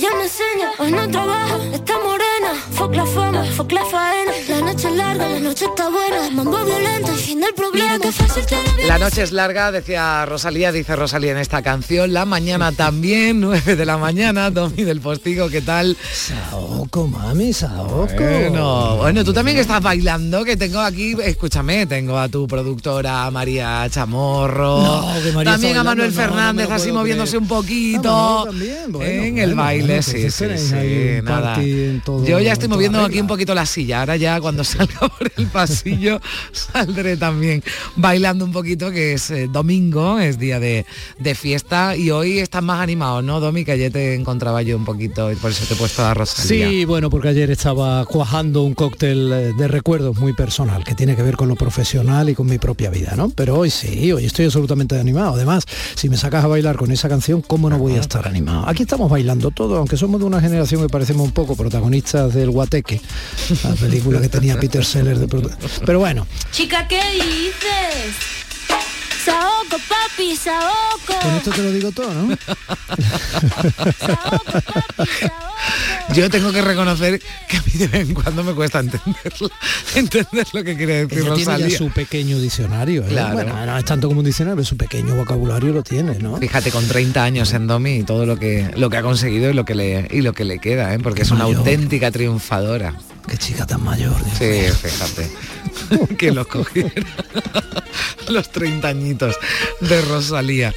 ella me enseña. Hoy no trabaja, está morena. Fuck la fama, fuck la faena. La noche es larga, la noche está buena. Mambo violento, el fin del problema. La noche es larga, decía Rosalía, dice Rosalía en esta canción. La mañana también, 9 de la mañana. Domi del Postigo, ¿qué tal? Saoco, mami, Saoco. Bueno, bueno, tú también que estás bailando, que tengo aquí, escúchame, tengo a tu productora María Chamorro. No, que María también a Manuel bailando, Fernández, no así moviéndose creer. un poquito. Manuel también, bueno, en bueno, el baile, sí, sí, sí, nada. todo- Yo ya estoy moviendo aquí un poquito la silla, ahora ya cuando salga por el pasillo saldré también bailando un poquito, que es eh, domingo, es día de, de fiesta y hoy estás más animado, ¿no, Domi? Que ayer te encontraba yo un poquito y por eso te he puesto a Rosalía. Sí, bueno, porque ayer estaba cuajando un cóctel eh, de recuerdos muy personal, que tiene que ver con lo profesional y con mi propia vida, ¿no? Pero hoy sí, hoy estoy absolutamente animado. Además, si me sacas a bailar con esa canción, ¿cómo no voy a estar animado? Aquí estamos bailando todo, aunque somos de una generación que parecemos un poco protagonistas del Guateque, la película que tenía Peter Sellers de prota- Pero bueno, Chica, ¿qué dices? Saoco, papi, Saoco. con esto te lo digo todo, ¿no? Saoco, papi, Saoco. Yo tengo que reconocer que a mí de vez en cuando me cuesta entenderlo, entender lo que quiere decir Ella tiene ya Rosalía. su pequeño diccionario. ¿eh? Claro. Bueno, no es tanto como un diccionario, pero su pequeño vocabulario lo tiene, ¿no? Fíjate, con 30 años en Domi y todo lo que lo que ha conseguido y lo que le y lo que le queda, ¿eh? porque es una auténtica triunfadora. Qué chica tan mayor. Dios Sí, fíjate. que los cogiera los 30 añitos de Rosalía.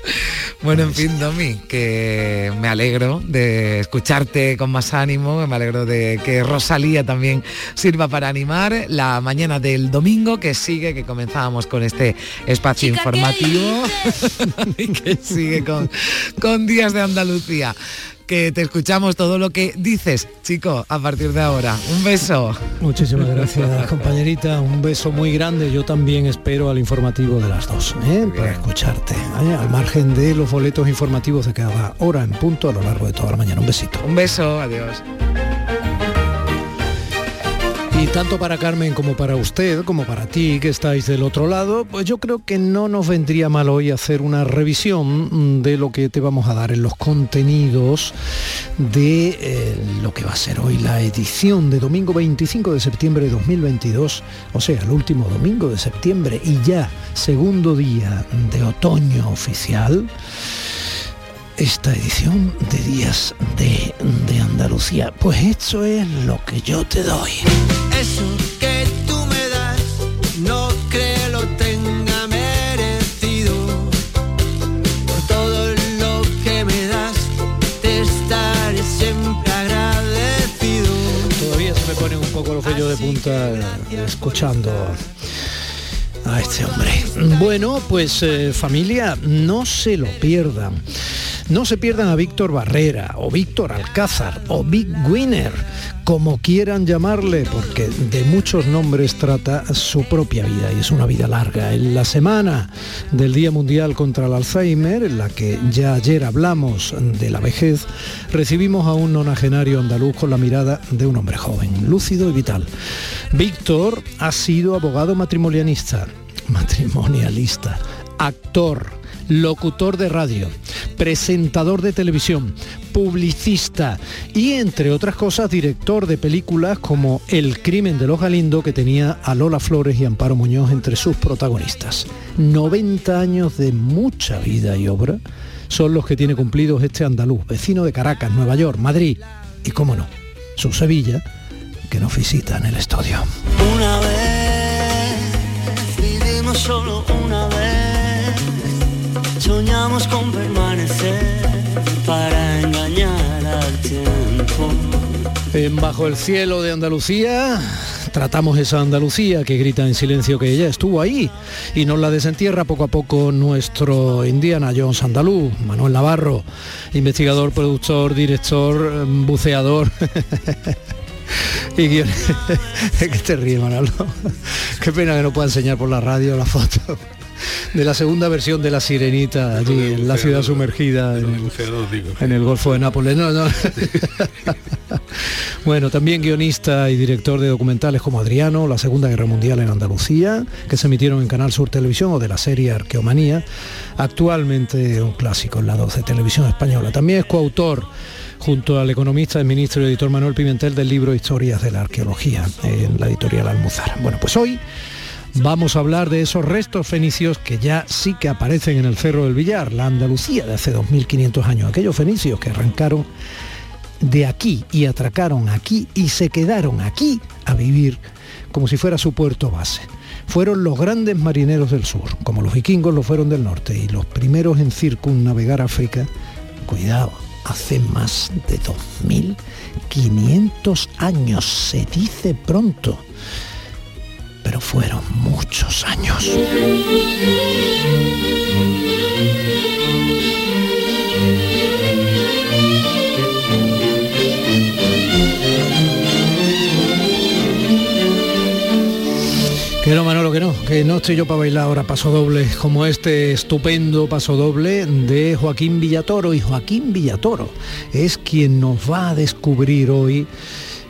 Bueno, en fin, Domi, que me alegro de escucharte con más ánimo, me alegro de que Rosalía también sirva para animar la mañana del domingo que sigue, que comenzábamos con este espacio Chica, ¿qué informativo y que sigue con, con Días de Andalucía. Que te escuchamos todo lo que dices, chico, a partir de ahora. Un beso. Muchísimas gracias, compañerita. Un beso muy grande. Yo también espero al informativo de las dos, ¿eh? para escucharte. ¿eh? Al margen de los boletos informativos de cada hora en punto a lo largo de toda la mañana. Un besito. Un beso, adiós. Y tanto para Carmen como para usted, como para ti que estáis del otro lado, pues yo creo que no nos vendría mal hoy hacer una revisión mm, de lo que te vamos a dar en los contenidos de eh, lo que va a ser hoy la edición de domingo 25 de septiembre de 2022, o sea, el último domingo de septiembre y ya segundo día de otoño oficial esta edición de Días de, de Andalucía. Pues esto es lo que yo te doy. Eso que tú me das, no creo lo tenga merecido. Por todo lo que me das, te estaré siempre agradecido. Todavía se me ponen un poco los vellos de punta escuchando a este hombre. Bueno, pues eh, familia, no se lo pierdan. No se pierdan a Víctor Barrera o Víctor Alcázar o Big Winner, como quieran llamarle, porque de muchos nombres trata su propia vida y es una vida larga. En la semana del Día Mundial contra el Alzheimer, en la que ya ayer hablamos de la vejez, recibimos a un nonagenario andaluz con la mirada de un hombre joven, lúcido y vital. Víctor ha sido abogado matrimonialista, matrimonialista, actor, locutor de radio, presentador de televisión, publicista y, entre otras cosas, director de películas como El crimen de los Galindo, que tenía a Lola Flores y Amparo Muñoz entre sus protagonistas. 90 años de mucha vida y obra son los que tiene cumplidos este andaluz, vecino de Caracas, Nueva York, Madrid y, cómo no, su Sevilla, que nos visita en el estudio. Una vez, vivimos solo una vez, soñamos con permanecer para engañar al tiempo. En Bajo el cielo de Andalucía tratamos esa Andalucía que grita en silencio que ella estuvo ahí y nos la desentierra poco a poco nuestro Indiana Jones andaluz, Manuel Navarro, investigador, productor, director, buceador. y ¿Qué te ríes, Manolo? Qué pena que no pueda enseñar por la radio la foto de la segunda versión de La Sirenita allí en la ciudad sumergida en el, en el Golfo de Nápoles. No, no. bueno, también guionista y director de documentales como Adriano, La Segunda Guerra Mundial en Andalucía, que se emitieron en Canal Sur Televisión o de la serie Arqueomanía, actualmente un clásico en la 12 Televisión Española. También es coautor junto al economista, el ministro y editor Manuel Pimentel del libro Historias de la Arqueología en la editorial Almuzara. Bueno, pues hoy vamos a hablar de esos restos fenicios que ya sí que aparecen en el Cerro del Villar, la Andalucía de hace 2500 años, aquellos fenicios que arrancaron de aquí y atracaron aquí y se quedaron aquí a vivir como si fuera su puerto base. Fueron los grandes marineros del sur, como los vikingos lo fueron del norte, y los primeros en circunnavegar África, cuidado, hace más de 2500 años, se dice pronto, pero fueron muchos años. Que no, Manolo, que no, que no estoy yo para bailar ahora paso doble como este estupendo paso doble de Joaquín Villatoro. Y Joaquín Villatoro es quien nos va a descubrir hoy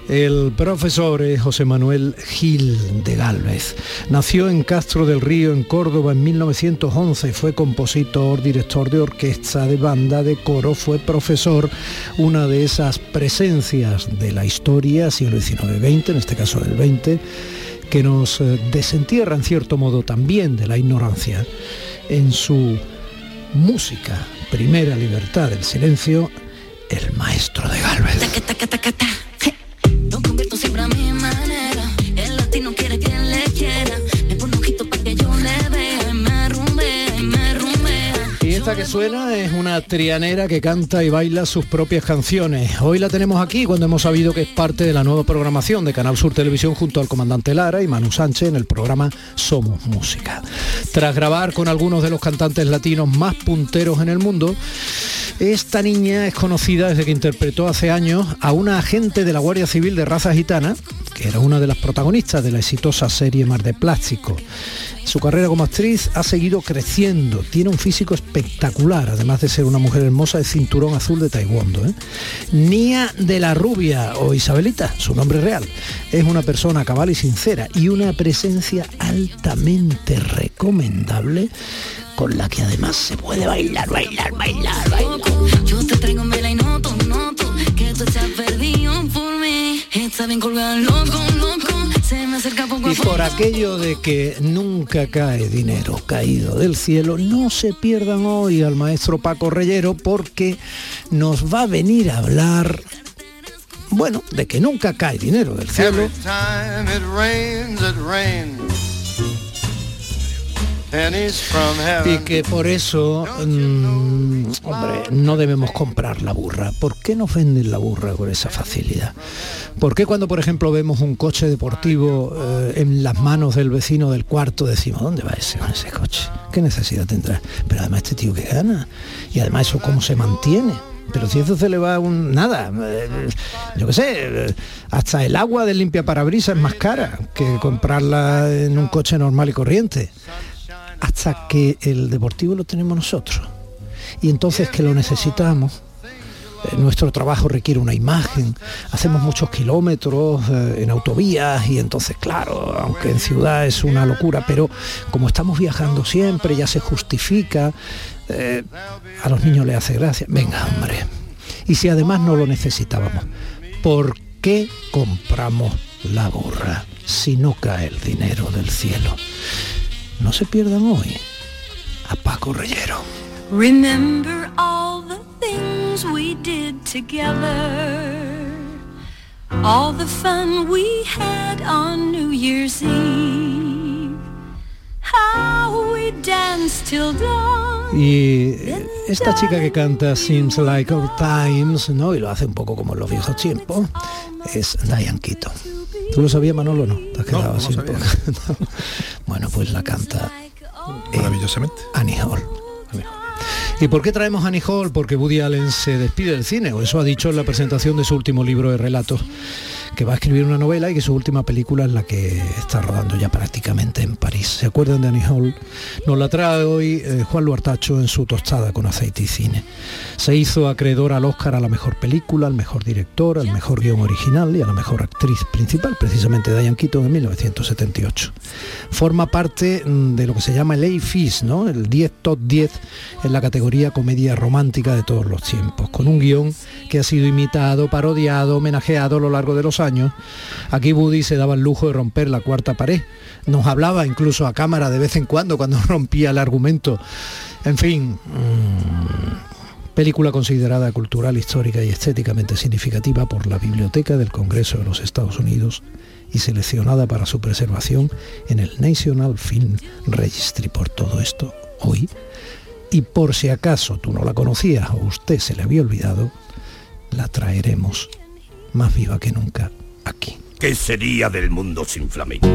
el profesor José Manuel Gil de Galvez. Nació en Castro del Río, en Córdoba, en 1911. Fue compositor, director de orquesta, de banda, de coro. Fue profesor, una de esas presencias de la historia, siglo XIX-XX, en este caso del XX que nos eh, desentierra en cierto modo también de la ignorancia en su música, primera libertad del silencio, el maestro de Galvez. Que suena es una trianera que canta y baila sus propias canciones. Hoy la tenemos aquí cuando hemos sabido que es parte de la nueva programación de Canal Sur Televisión junto al comandante Lara y Manu Sánchez en el programa Somos Música. Tras grabar con algunos de los cantantes latinos más punteros en el mundo, esta niña es conocida desde que interpretó hace años a una agente de la Guardia Civil de raza gitana, que era una de las protagonistas de la exitosa serie Mar de Plástico. Su carrera como actriz ha seguido creciendo, tiene un físico espectacular, además de ser una mujer hermosa de cinturón azul de taekwondo. ¿eh? Nia de la Rubia o Isabelita, su nombre real, es una persona cabal y sincera y una presencia altamente recomendable con la que además se puede bailar, bailar, bailar, bailar. Por aquello de que nunca cae dinero caído del cielo, no se pierdan hoy al maestro Paco Reyero porque nos va a venir a hablar bueno, de que nunca cae dinero del cielo. Y que por eso, mm, hombre, no debemos comprar la burra. ¿Por qué nos venden la burra con esa facilidad? ¿Por qué cuando, por ejemplo, vemos un coche deportivo eh, en las manos del vecino del cuarto decimos, ¿dónde va ese ese coche? ¿Qué necesidad tendrá? Pero además este tío que gana. Y además eso cómo se mantiene. Pero si eso se le va a un nada, eh, yo qué sé, eh, hasta el agua de limpia parabrisas es más cara que comprarla en un coche normal y corriente hasta que el deportivo lo tenemos nosotros. Y entonces que lo necesitamos, eh, nuestro trabajo requiere una imagen, hacemos muchos kilómetros eh, en autovías y entonces, claro, aunque en ciudad es una locura, pero como estamos viajando siempre, ya se justifica, eh, a los niños les hace gracia. Venga, hombre. Y si además no lo necesitábamos, ¿por qué compramos la gorra si no cae el dinero del cielo? No se pierdan hoy a Paco Reyero. Remember all the things we did together. All the fun we had on New Year's Eve. How we danced till dawn. Y esta chica que canta Seems Like Old Times, ¿no? Y lo hace un poco como en los viejos tiempos, es Diane Keaton. ¿Tú lo sabías, Manolo, no? Te has quedado así Bueno, pues la canta maravillosamente. Annie Hall. ¿Y por qué traemos Annie Hall? Porque Woody Allen se despide del cine, o eso ha dicho en la presentación de su último libro de relatos que va a escribir una novela y que su última película es la que está rodando ya prácticamente en París. ¿Se acuerdan de Annie Hall? Nos la trae hoy eh, Juan Luartacho en su tostada con aceite y cine. Se hizo acreedor al Oscar a la mejor película, al mejor director, al mejor guion original y a la mejor actriz principal, precisamente Diane Keaton en 1978. Forma parte mm, de lo que se llama el A-FIS, ¿no? el 10 top 10 en la categoría comedia romántica de todos los tiempos, con un guion que ha sido imitado, parodiado, homenajeado a lo largo de los años. Aquí Woody se daba el lujo de romper la cuarta pared. Nos hablaba incluso a cámara de vez en cuando cuando rompía el argumento. En fin, mm, película considerada cultural, histórica y estéticamente significativa por la Biblioteca del Congreso de los Estados Unidos y seleccionada para su preservación en el National Film Registry. Por todo esto, hoy, y por si acaso tú no la conocías o usted se le había olvidado, la traeremos más viva que nunca aquí. ¿Qué sería del mundo sin flamenco?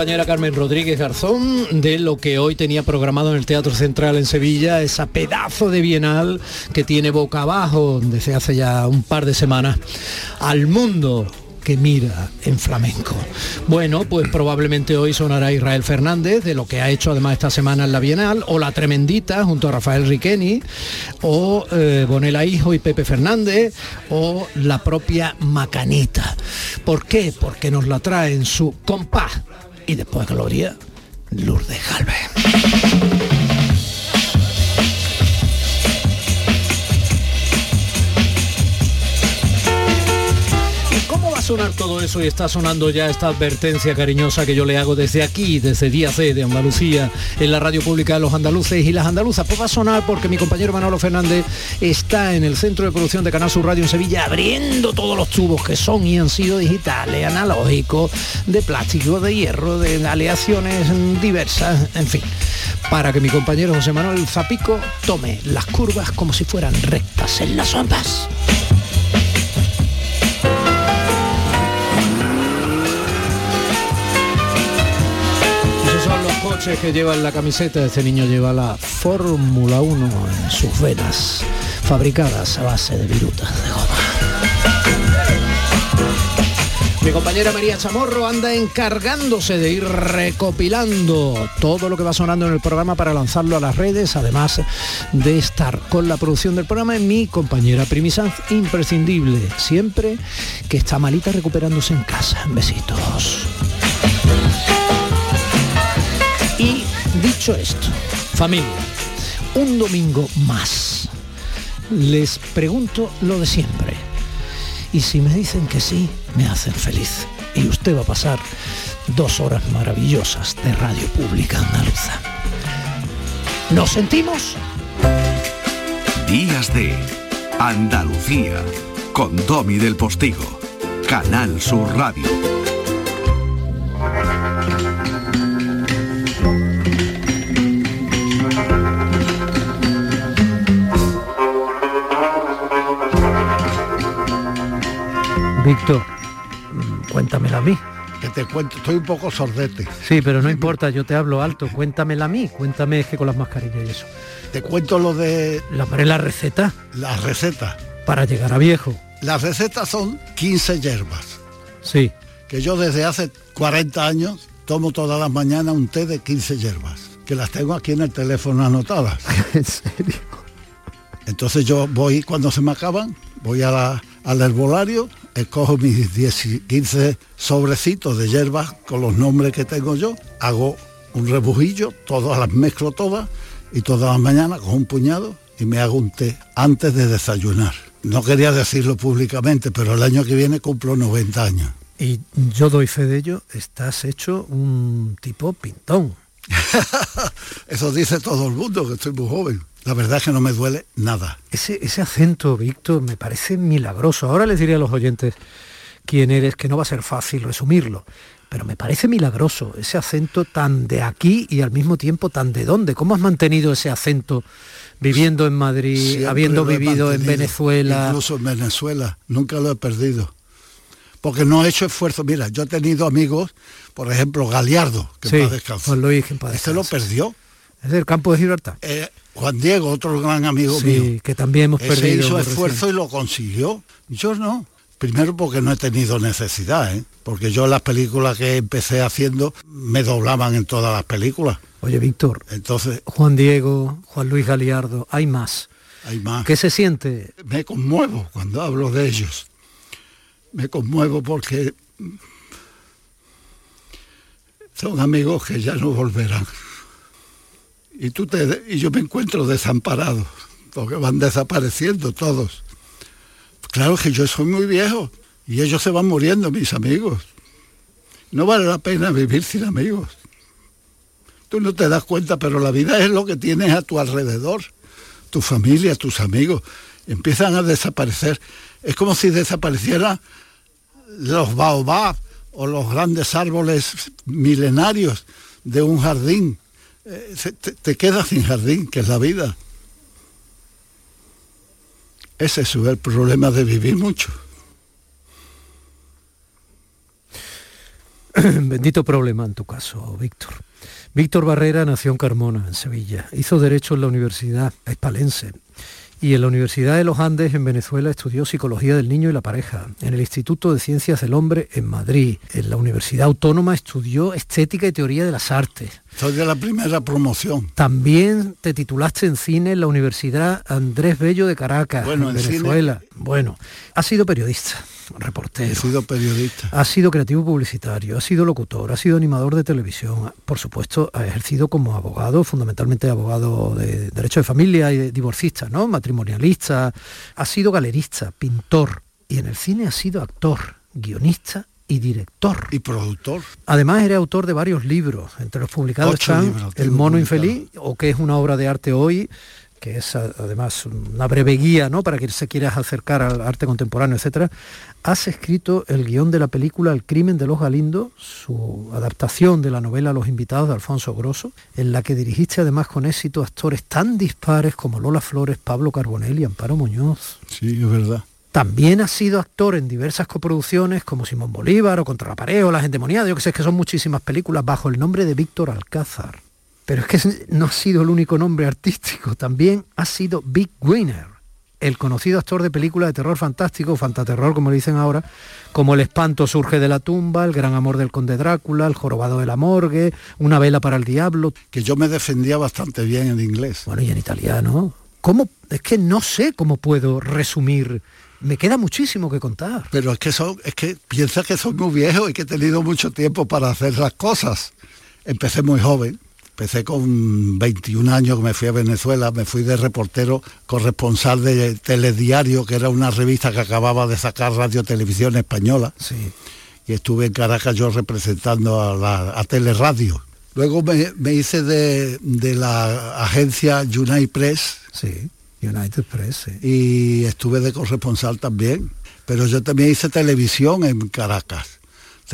Compañera Carmen Rodríguez Garzón de lo que hoy tenía programado en el Teatro Central en Sevilla, esa pedazo de bienal que tiene boca abajo desde hace ya un par de semanas al mundo que mira en flamenco. Bueno, pues probablemente hoy sonará Israel Fernández, de lo que ha hecho además esta semana en la Bienal, o La Tremendita junto a Rafael Riqueni, o eh, Bonela Hijo y Pepe Fernández, o la propia Macanita. ¿Por qué? Porque nos la trae en su compás. Y después Gloria, Lourdes Galvez. Sonar todo eso y está sonando ya esta advertencia cariñosa que yo le hago desde aquí, desde Día C de Andalucía, en la radio pública de los andaluces y las andaluzas? Pues va a sonar porque mi compañero Manolo Fernández está en el centro de producción de Canal Sur Radio en Sevilla abriendo todos los tubos que son y han sido digitales, analógicos, de plástico, de hierro, de aleaciones diversas, en fin, para que mi compañero José Manuel Zapico tome las curvas como si fueran rectas en las ondas. Coches que llevan la camiseta, este niño lleva la Fórmula 1 en sus venas, fabricadas a base de virutas de goma. Mi compañera María Chamorro anda encargándose de ir recopilando todo lo que va sonando en el programa para lanzarlo a las redes, además de estar con la producción del programa mi compañera Primisanz, imprescindible, siempre que está malita recuperándose en casa. Besitos. Esto, familia, un domingo más. Les pregunto lo de siempre. Y si me dicen que sí, me hacen feliz. Y usted va a pasar dos horas maravillosas de radio pública andaluza. ¿Nos sentimos? Días de Andalucía con Domi del Postigo, Canal Sur Radio. Víctor, cuéntamela a mí. Que te cuento, estoy un poco sordete. Sí, pero no importa, yo te hablo alto. Cuéntamela a mí, cuéntame es que con las mascarillas y eso. Te cuento lo de... La, la receta. Las recetas. Para llegar a viejo. Las recetas son 15 hierbas. Sí. Que yo desde hace 40 años tomo todas las mañanas un té de 15 hierbas. Que las tengo aquí en el teléfono anotadas. ¿En serio? Entonces yo voy, cuando se me acaban, voy a la, al herbolario, escojo mis 10, 15 sobrecitos de hierbas con los nombres que tengo yo, hago un rebujillo, todas las mezclo todas y todas las mañanas con un puñado y me hago un té antes de desayunar. No quería decirlo públicamente, pero el año que viene cumplo 90 años. Y yo doy fe de ello, estás hecho un tipo pintón. Eso dice todo el mundo, que estoy muy joven. La verdad es que no me duele nada. Ese, ese acento, Víctor, me parece milagroso. Ahora les diré a los oyentes quién eres, que no va a ser fácil resumirlo. Pero me parece milagroso ese acento tan de aquí y al mismo tiempo tan de dónde. ¿Cómo has mantenido ese acento viviendo en Madrid, Siempre habiendo vivido en Venezuela? Incluso en Venezuela, nunca lo he perdido. porque no he hecho esfuerzo. Mira, yo he tenido amigos, por ejemplo, Galiardo, que Sí, en paz descanse. Juan Luis, que en paz Este lo perdió. Es del campo de Gibraltar. Eh, Juan Diego, otro gran amigo Sí, mío. que también hemos Ese perdido. hizo muy esfuerzo y lo consiguió. Yo no. Primero porque no he tenido necesidad, ¿eh? porque yo las películas que empecé haciendo me doblaban en todas las películas. Oye, Víctor, Entonces, Juan Diego, Juan Luis Galiardo, hay más. hay más. ¿Qué se siente? Me conmuevo cuando hablo de ellos. Me conmuevo porque son amigos que ya no volverán. Y, tú te, y yo me encuentro desamparado, porque van desapareciendo todos. Claro que yo soy muy viejo y ellos se van muriendo, mis amigos. No vale la pena vivir sin amigos. Tú no te das cuenta, pero la vida es lo que tienes a tu alrededor. Tu familia, tus amigos. Empiezan a desaparecer. Es como si desaparecieran los baobab o los grandes árboles milenarios de un jardín. Eh, te, te quedas sin jardín, que es la vida. Ese es el problema de vivir mucho. Bendito problema en tu caso, Víctor. Víctor Barrera nació en Carmona, en Sevilla. Hizo Derecho en la Universidad Hispalense. Y en la Universidad de los Andes, en Venezuela, estudió Psicología del Niño y la Pareja. En el Instituto de Ciencias del Hombre, en Madrid. En la Universidad Autónoma estudió Estética y Teoría de las Artes. Soy de la primera promoción. También te titulaste en cine en la Universidad Andrés Bello de Caracas, Bueno, en en cine- Venezuela. Bueno, has sido periodista, He reportero. sido periodista. Ha sido creativo publicitario, ha sido locutor, ha sido animador de televisión, por supuesto ha ejercido como abogado, fundamentalmente abogado de derecho de familia y de divorcista, ¿no? matrimonialista, ha sido galerista, pintor y en el cine ha sido actor, guionista y director. Y productor. Además era autor de varios libros, entre los publicados Ocho están libros El mono infeliz, o que es una obra de arte hoy, que es además una breve guía ¿no? para quien se quiera acercar al arte contemporáneo, etcétera. Has escrito el guion de la película El crimen de los Galindos, su adaptación de la novela Los invitados de Alfonso Grosso, en la que dirigiste además con éxito actores tan dispares como Lola Flores, Pablo Carbonell y Amparo Muñoz. Sí, es verdad. También ha sido actor en diversas coproducciones como Simón Bolívar o Contra la pared o Las endemoniadas, yo que sé que son muchísimas películas bajo el nombre de Víctor Alcázar. Pero es que no ha sido el único nombre artístico, también ha sido Big Winner, el conocido actor de películas de terror fantástico, fantaterror como le dicen ahora, como El espanto surge de la tumba, El gran amor del conde Drácula, El jorobado de la morgue, Una vela para el diablo, Que yo me defendía bastante bien en inglés. bueno, y en italiano. ¿Cómo? Es que no sé cómo puedo resumir. Me queda muchísimo que contar. Pero es que son, es que piensa que soy muy viejo y que he tenido mucho tiempo para hacer las cosas. Empecé muy joven. Empecé con 21 años que me fui a Venezuela, me fui de reportero corresponsal de Telediario, que era una revista que acababa de sacar Radio Televisión Española, Sí. y estuve en Caracas yo representando a, la, a Teleradio. Luego me, me hice de, de la agencia United Press, Sí, United Press. sí. y estuve de corresponsal también. Pero yo también hice televisión en Caracas.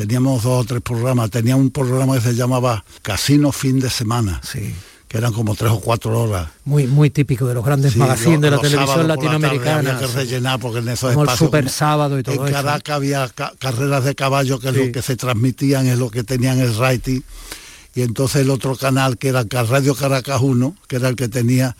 Teníamos dos o tres programas. Tenía un programa que se llamaba Casino Fin de Semana, Sí. que eran como tres o cuatro horas. Muy, muy típico de los grandes Sí, magazines de la televisión por la latinoamericana. Había que rellenar porque en esos Como el Super Sábado y todo En eso. Caracas había ca- carreras de caballo que es lo que se transmitían, es lo que tenían el rating. Y entonces el otro canal, que era Radio Caracas 1, que era el que tenía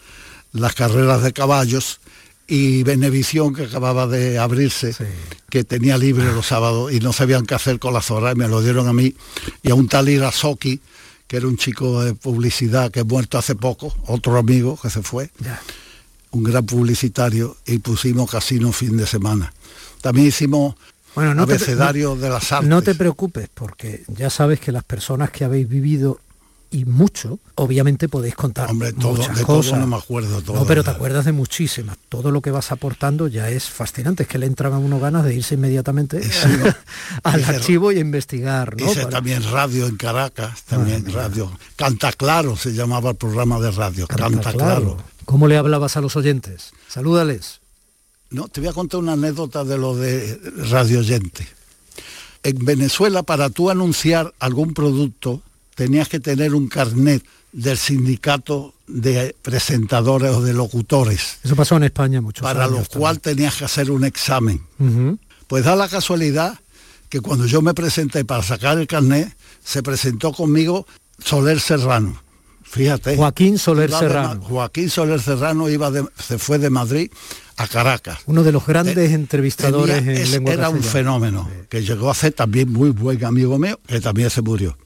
las carreras de caballos, y Venevisión, que acababa de abrirse, Sí. que tenía libre los sábados y no sabían qué hacer con las horas, y me lo dieron a mí. Y a un tal Irasoki, que era un chico de publicidad que he muerto hace poco, otro amigo que se fue Ya. un gran publicitario y pusimos casino fin de semana. También hicimos Bueno, no te, abecedario de las artes. no te preocupes, porque ya sabes que las personas que habéis vivido y mucho, obviamente podéis contar Hombre, todo, muchas de todo cosas. no me acuerdo todo. No, pero te acuerdas de muchísimas. Todo lo que vas aportando ya es fascinante. Es que le entran a uno ganas de irse inmediatamente al archivo y a investigar. ¿no? Hice Para- también radio en Caracas, también mía. radio. Canta Claro se llamaba el programa de radio, Canta, claro. ¿Cómo le hablabas a los oyentes? Salúdales. No, te voy a contar una anécdota de lo de Radio Oyente. En Venezuela, para tú anunciar algún producto, tenías que tener un carnet del sindicato de presentadores o de locutores, Eso pasó en España mucho. para lo cual tenías que hacer un examen. Pues da la casualidad que cuando yo me presenté para sacar el carnet, se presentó conmigo Soler Serrano. Fíjate. Joaquín Soler de Serrano. Joaquín Soler Serrano iba de- se fue de Madrid a Caracas. Uno de los grandes entrevistadores tenía- en es- lengua Era un fenómeno, que llegó a ser también muy buen amigo mío, que también se murió.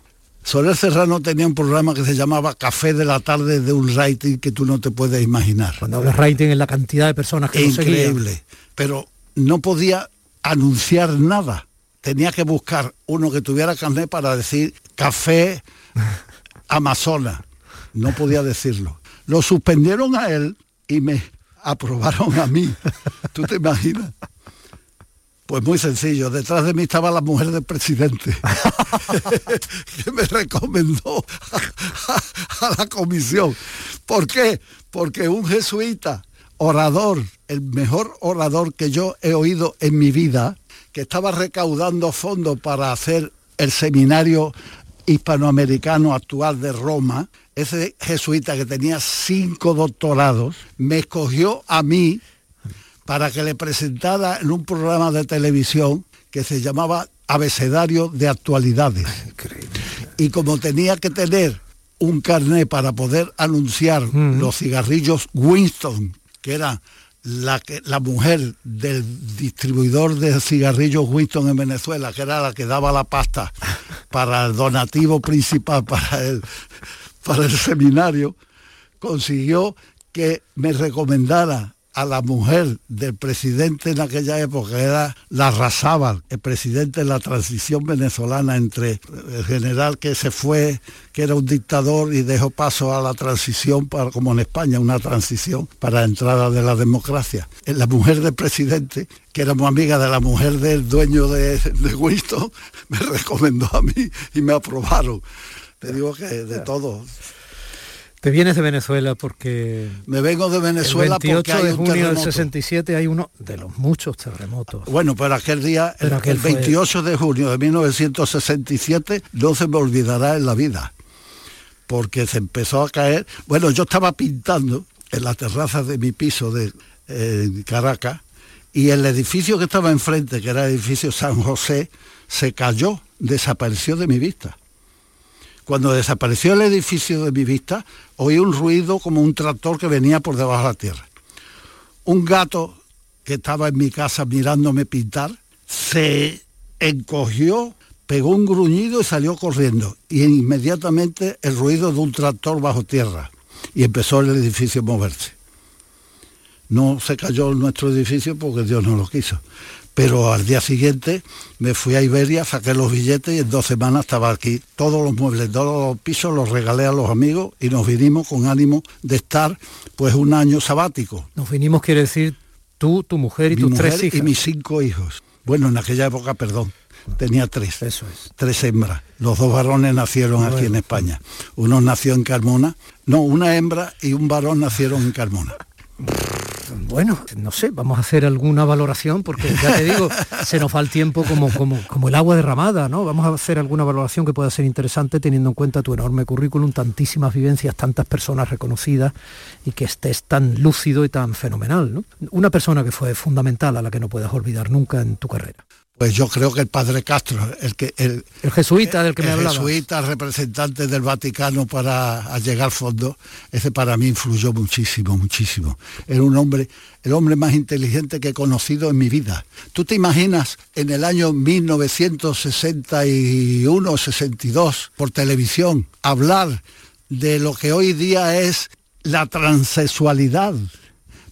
Soler Serrano tenía un programa que se llamaba Café de la Tarde de un rating que tú no te puedes imaginar. Cuando hablas rating en la cantidad de personas que lo. Increíble. Pero no podía anunciar nada. Tenía que buscar uno que tuviera carnet para decir café Amazonas. No podía decirlo. Lo suspendieron a él y me aprobaron a mí. ¿Tú te imaginas? Pues muy sencillo, detrás de mí estaba la mujer del presidente, que me recomendó a, la comisión. ¿Por qué? Porque un jesuita, orador, el mejor orador que yo he oído en mi vida, que estaba recaudando fondos para hacer el seminario hispanoamericano actual de Roma, ese jesuita que tenía cinco doctorados, me escogió a mí para que le presentara en un programa de televisión que se llamaba Abecedario de Actualidades. Y como tenía que tener un carné para poder anunciar los cigarrillos Winston, que era la, la mujer del distribuidor de cigarrillos Winston en Venezuela, que era la que daba la pasta para el donativo principal para el, para el seminario, consiguió que me recomendara a la mujer del presidente en aquella época, era la Razábal, el presidente de la transición venezolana entre el general que se fue, que era un dictador y dejó paso a la transición, para, como en España, una transición para la entrada de la democracia. Eh, La mujer del presidente, que era muy amiga de la mujer del dueño de, de Winston, me recomendó a mí y me aprobaron. Te digo que de todo. Te vienes de Venezuela porque Me vengo de Venezuela el 28 porque hay de un junio del terremoto. 67 hay uno de los muchos terremotos. Bueno, pero aquel día, Pero el, aquel el fue- 28 de junio de 1967, no se me olvidará en la vida, porque se empezó a caer. Bueno, yo estaba pintando en la terraza de mi piso de Caracas y el edificio que estaba enfrente, que era el edificio San José, se cayó, desapareció de mi vista. Cuando desapareció el edificio de mi vista, oí un ruido como un tractor que venía por debajo de la tierra. Un gato que estaba en mi casa mirándome pintar, se encogió, pegó un gruñido y salió corriendo. Y inmediatamente el ruido de un tractor bajo tierra. Y empezó el edificio a moverse. No se cayó nuestro edificio porque Dios no lo quiso. Pero al día siguiente me fui a Iberia, saqué los billetes y en dos semanas estaba aquí. Todos los muebles, todos los pisos los regalé a los amigos y nos vinimos con ánimo de estar pues un año sabático. Nos vinimos, quiere decir, tú, tu mujer y Mi tus mujer tres hijas. y mis cinco hijos. Bueno, en aquella época, perdón, tenía tres. Eso es. Tres hembras. Los dos varones nacieron aquí en España. Uno nació en Carmona. No, una hembra y un varón nacieron en Carmona. Bueno, no sé, vamos a hacer alguna valoración porque ya te digo, se nos va el tiempo como, como, como el agua derramada, ¿no? Vamos a hacer alguna valoración que pueda ser interesante teniendo en cuenta tu enorme currículum, tantísimas vivencias, tantas personas reconocidas y que estés tan lúcido y tan fenomenal, ¿no? Una persona que fue fundamental a la que no puedas olvidar nunca en tu carrera. Pues yo creo que el padre Castro, el que el, El jesuita del que me el hablabas. jesuita representante del Vaticano para llegar fondo, ese para mí influyó muchísimo, muchísimo. Era un hombre, el hombre más inteligente que he conocido en mi vida. ¿Tú te imaginas en el año 1961 62 por televisión hablar de lo que hoy día es la transexualidad?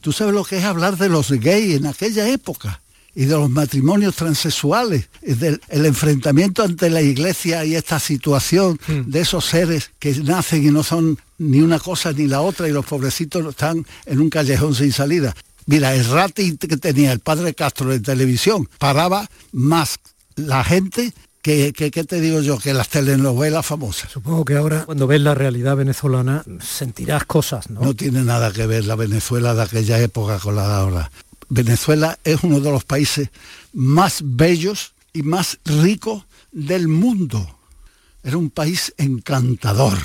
¿Tú sabes lo que es hablar de los gays en aquella época? Y de los matrimonios transexuales, del el enfrentamiento ante la iglesia y esta situación de esos seres que nacen y no son ni una cosa ni la otra y los pobrecitos están en un callejón sin salida. Mira, el rating que tenía el padre Castro en televisión paraba más la gente que, que, ¿qué te digo yo? Que las telenovelas famosas. Supongo que ahora, cuando ves la realidad venezolana, sentirás cosas, ¿no? No tiene nada que ver la Venezuela de aquella época con la de ahora. Venezuela es uno de los países más bellos y más ricos del mundo. Era un país encantador.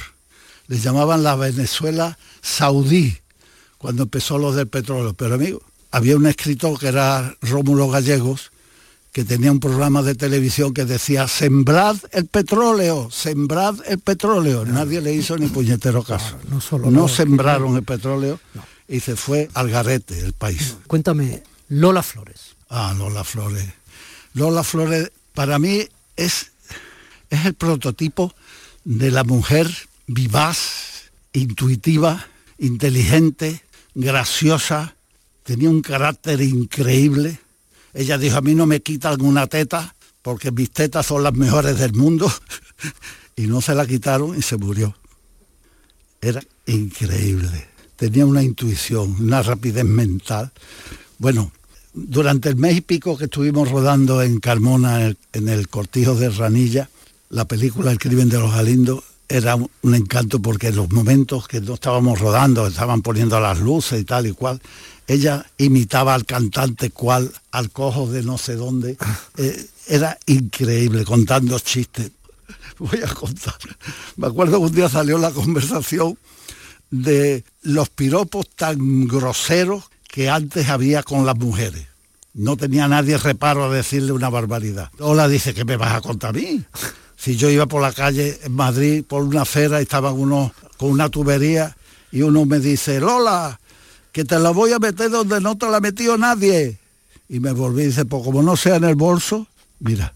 Le llamaban la Venezuela saudí cuando empezó lo del petróleo. Pero amigo, había un escritor que era Rómulo Gallegos que tenía un programa de televisión que decía, sembrad el petróleo, sembrad el petróleo. Nadie le hizo ni puñetero caso. no solo no no, sembraron el petróleo y se fue al garete el país. Cuéntame, Lola Flores. Ah, Lola Flores. Lola Flores para mí es, es el prototipo de la mujer vivaz, intuitiva, inteligente, graciosa, tenía un carácter increíble. Ella dijo, a mí no me quitan una teta porque mis tetas son las mejores del mundo. y no se la quitaron y se murió. Era increíble. Tenía una intuición, una rapidez mental. Bueno, durante el mes y pico que estuvimos rodando en Carmona, en el, cortijo de Ranilla, la película El crimen de los Galindos era un, un encanto porque en los momentos que no estábamos rodando, estaban poniendo las luces y tal y cual, ella imitaba al cantante cual, al cojo de no sé dónde. Eh, era increíble contando chistes. Voy a contar. Me acuerdo que un día salió la conversación de los piropos tan groseros que antes había con las mujeres. No tenía nadie reparo a decirle una barbaridad. Lola dice que me vas a contar a mí. Si yo iba por la calle en Madrid, por una acera, y estaban unos con una tubería y uno me dice, Lola, que te la voy a meter donde no te la ha metido nadie. Y me volví y dice, pues como no sea en el bolso, mira,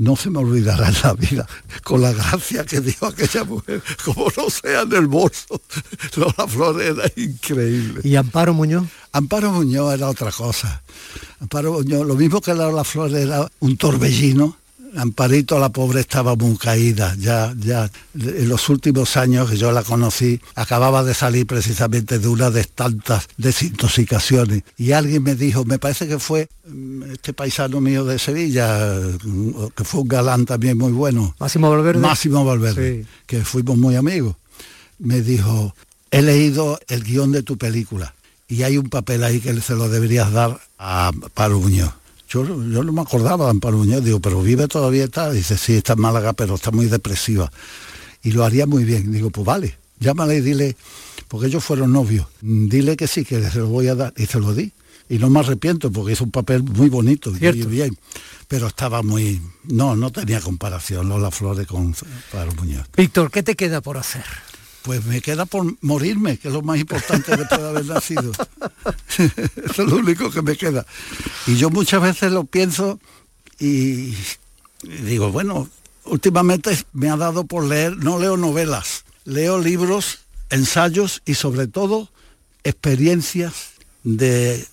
no se me olvidará en la vida con la gracia que dio aquella mujer, como no sea en el bolso. Lola Flores era increíble. ¿Y Amparo Muñoz? Amparo Muñoz era otra cosa. Amparo Muñoz, lo mismo que Lola Flores era un torbellino, Amparito, la pobre, estaba muy caída. Ya, ya, en los últimos años que yo la conocí, acababa de salir precisamente de una de tantas desintoxicaciones. Y alguien me dijo, me parece que fue mm, este paisano mío de Sevilla, mm, que fue un galán también muy bueno. Máximo Valverde. Máximo Valverde, Sí. que fuimos muy amigos. Me dijo, he leído el guion de tu película y hay un papel ahí que se lo deberías dar a Paro Muñoz. Yo, yo no me acordaba de Amparo Muñoz, digo, pero vive todavía está. Dice, sí, está en Málaga, pero está muy depresiva. Y lo haría muy bien. Digo, pues vale, llámale y dile, porque ellos fueron novios, mm, dile que sí, que se lo voy a dar. Y se lo di. Y no me arrepiento porque es un papel muy bonito, muy Cierto. bien. Pero estaba muy... No, no tenía comparación Lola Flores con Amparo Muñoz. Víctor, ¿qué te queda por hacer? Pues me queda por morirme, que es lo más importante después de haber nacido. Eso es lo único que me queda. Y yo muchas veces lo pienso y, digo, bueno, últimamente me ha dado por leer, no leo novelas, leo libros, ensayos y sobre todo experiencias de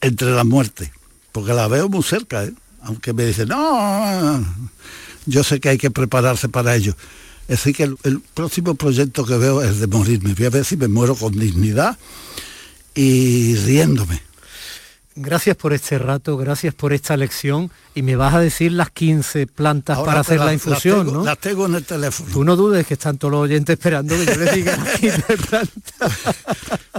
entre la muerte, porque la veo muy cerca, ¿eh? aunque me dicen, no, yo sé que hay que prepararse para ello. Es decir, que el, el próximo proyecto que veo es de morirme. Voy a ver si me muero con dignidad y riéndome. Gracias por este rato, gracias por esta lección y me vas a decir las 15 plantas Ahora para hacer la infusión, las tengo, ¿no? Las tengo en el teléfono. Tú no dudes que están todos los oyentes esperando que yo les diga las 15 plantas.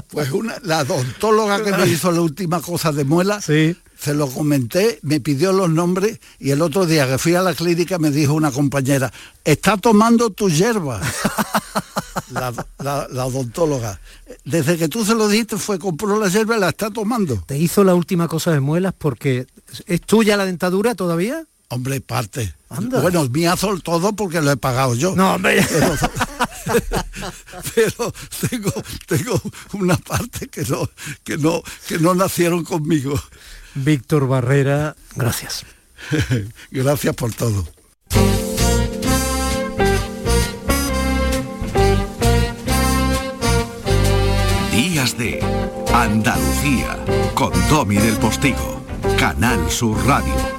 Pues una, la odontóloga que me hizo la última cosa de muela, Sí. Se lo comenté, me pidió los nombres y el otro día que fui a la clínica me dijo una compañera, está tomando tu hierba. La, la- la odontóloga. Desde que tú se lo dijiste fue, compró la hierba y la está tomando. ¿Te hizo la última cosa de muelas porque es tuya la dentadura todavía? Hombre, parte. Anda. Bueno, mía son todo porque lo he pagado yo. No, hombre. Pero, pero tengo, tengo una parte que no, que no, que no nacieron conmigo. Víctor Barrera, gracias. Gracias por todo. Días de Andalucía con Domi del Postigo, Canal Sur Radio.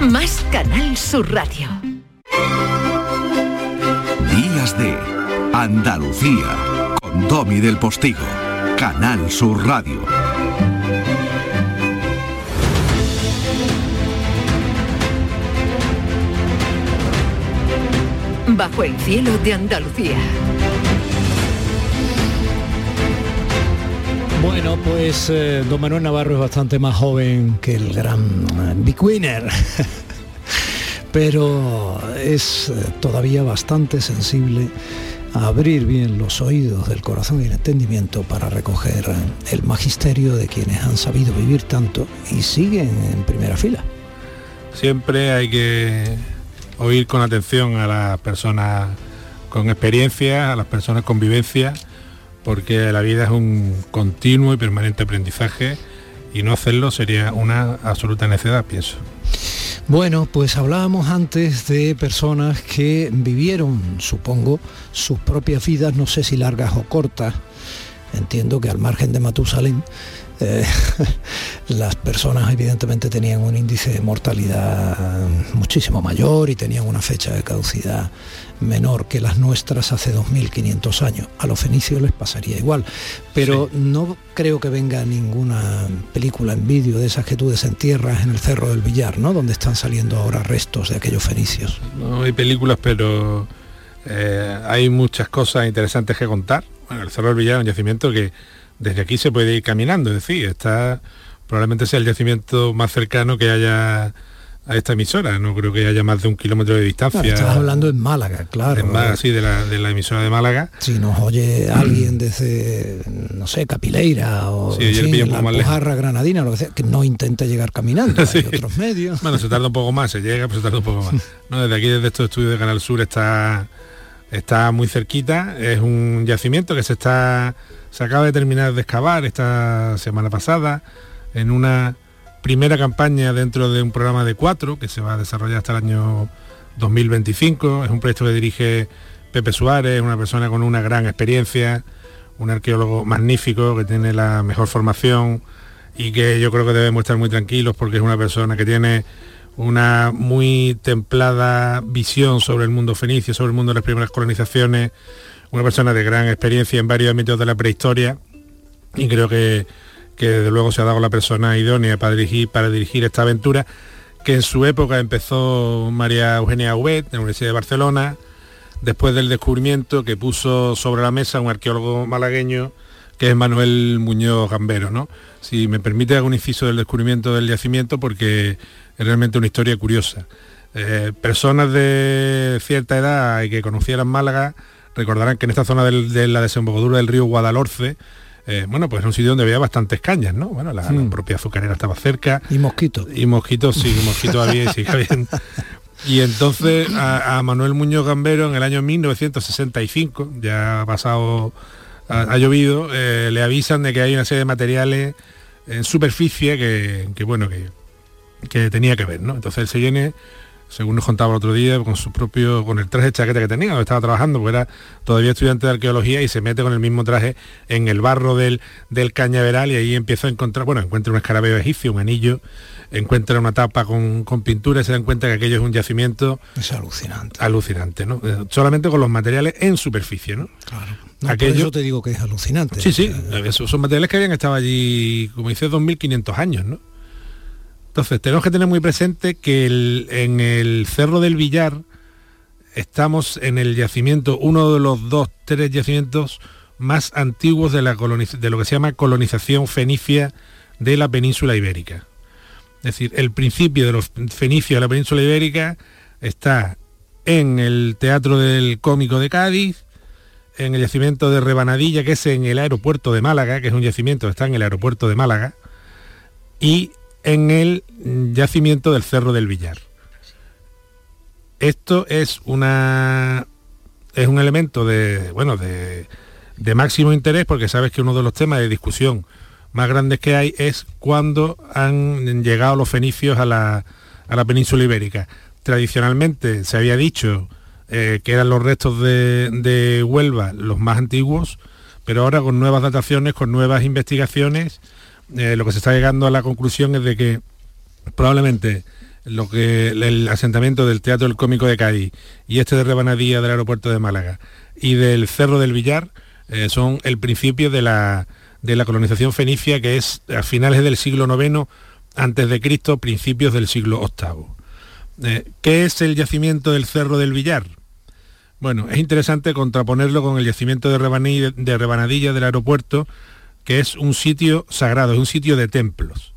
más Canal Sur Radio. Días de Andalucía con Domi del Postigo. Canal Sur Radio. Bajo el cielo de Andalucía. Bueno, pues eh, don Manuel Navarro es bastante más joven que el gran eh, Big Winner, pero es eh, todavía bastante sensible a abrir bien los oídos del corazón y el entendimiento para recoger eh, el magisterio de quienes han sabido vivir tanto y siguen en primera fila. Siempre hay que oír con atención a las personas con experiencia, a las personas con vivencia, porque la vida es un continuo y permanente aprendizaje y no hacerlo sería una absoluta necedad, pienso. Bueno, pues hablábamos antes de personas que vivieron, supongo, sus propias vidas, no sé si largas o cortas. Entiendo que al margen de Matusalén, eh, las personas evidentemente tenían un índice de mortalidad muchísimo mayor y tenían una fecha de caducidad menor que las nuestras hace 2.500 años. A los fenicios les pasaría igual. Pero no creo que venga ninguna película en vídeo de esas que tú desentierras en el Cerro del Villar, ¿no? Donde están saliendo ahora restos de aquellos fenicios. No hay películas, pero eh, hay muchas cosas interesantes que contar. Bueno, el Cerro del Villar es un yacimiento que desde aquí se puede ir caminando, es decir, está probablemente sea el yacimiento más cercano que haya a esta emisora. No creo que haya más de un kilómetro de distancia. Claro, estás hablando en Málaga, claro. En Málaga, sí, de la, de la emisora de Málaga. Si nos oye alguien desde, no sé, Capileira o Sí, en la. Alpujarra granadina, lo que sea, que no intente llegar caminando. Sí. Hay otros medios. Bueno, se tarda un poco más, se llega, pero se tarda un poco más. No, desde aquí, desde estos estudios de Canal Sur, está, está muy cerquita. Es un yacimiento que se está. Se acaba de terminar de excavar esta semana pasada en una primera campaña dentro de un programa de cuatro que se va a desarrollar hasta el año 2025. Es un proyecto que dirige Pepe Suárez, una persona con una gran experiencia, un arqueólogo magnífico que tiene la mejor formación y que yo creo que debemos estar muy tranquilos porque es una persona que tiene una muy templada visión sobre el mundo fenicio, sobre el mundo de las primeras colonizaciones, una persona de gran experiencia en varios ámbitos de la prehistoria y creo que, que desde luego se ha dado la persona idónea para dirigir, para dirigir esta aventura que en su época empezó María Eugenia Huet en la Universidad de Barcelona, después del descubrimiento que puso sobre la mesa un arqueólogo malagueño que es Manuel Muñoz Gambero, ¿no? Si me permite hago un inciso del descubrimiento del yacimiento porque es realmente una historia curiosa. Eh, personas de cierta edad y que conocieran Málaga recordarán que en esta zona del- de la desembocadura del río Guadalhorce, eh, bueno, pues era un sitio donde había bastantes cañas, ¿no? Bueno, la, la Mm. propia azucarera estaba cerca. Y mosquitos. Y mosquitos, sí, mosquitos había y sigue habiendo. Y entonces a, a Manuel Muñoz Gambero en el año 1965, ya ha pasado, ha, ha llovido, eh, le avisan de que hay una serie de materiales en superficie que, que, bueno, que, que tenía que ver, ¿no? Entonces él se viene, según nos contaba el otro día, con su propio, con el traje de chaqueta que tenía, donde estaba trabajando, porque era todavía estudiante de arqueología y se mete con el mismo traje en el barro del, del cañaveral y ahí empieza a encontrar, bueno, encuentra un escarabeo egipcio, un anillo, encuentra una tapa con, con pintura y se dan cuenta que aquello es un yacimiento Es alucinante. alucinante, ¿no? Eh, Solamente con los materiales en superficie, ¿no? Claro. No, por eso te digo que es alucinante. Sí, sí, esos son materiales que habían estado allí, como dice, 2.500 años, ¿no? Entonces, tenemos que tener muy presente que en el Cerro del Villar estamos en el yacimiento, uno de los dos, tres yacimientos más antiguos de, la de lo que se llama colonización fenicia de la península ibérica. Es decir, el principio de los fenicios de la península ibérica está en el Teatro del Cómico de Cádiz, en el yacimiento de Rebanadilla, que es en el aeropuerto de Málaga, que es un yacimiento que está en el aeropuerto de Málaga, y en el yacimiento del Cerro del Villar. Esto es una es un elemento de bueno de, de máximo interés porque sabes que uno de los temas de discusión más grandes que hay es cuando han llegado los fenicios a la, a la península ibérica. Tradicionalmente se había dicho eh, que eran los restos de, de Huelva los más antiguos, pero ahora con nuevas dataciones, con nuevas investigaciones, eh, lo que se está llegando a la conclusión es de que probablemente lo que el asentamiento del Teatro del Cómico de Cádiz y este de Rebanadilla del aeropuerto de Málaga y del Cerro del Villar eh, son el principio de la, de la colonización fenicia que es a finales del siglo IX antes de Cristo, principios del siglo VIII. Eh, ¿Qué es el yacimiento del Cerro del Villar? Bueno, es interesante contraponerlo con el yacimiento de Rebanadilla, de Rebanadilla del aeropuerto, que es un sitio sagrado, es un sitio de templos.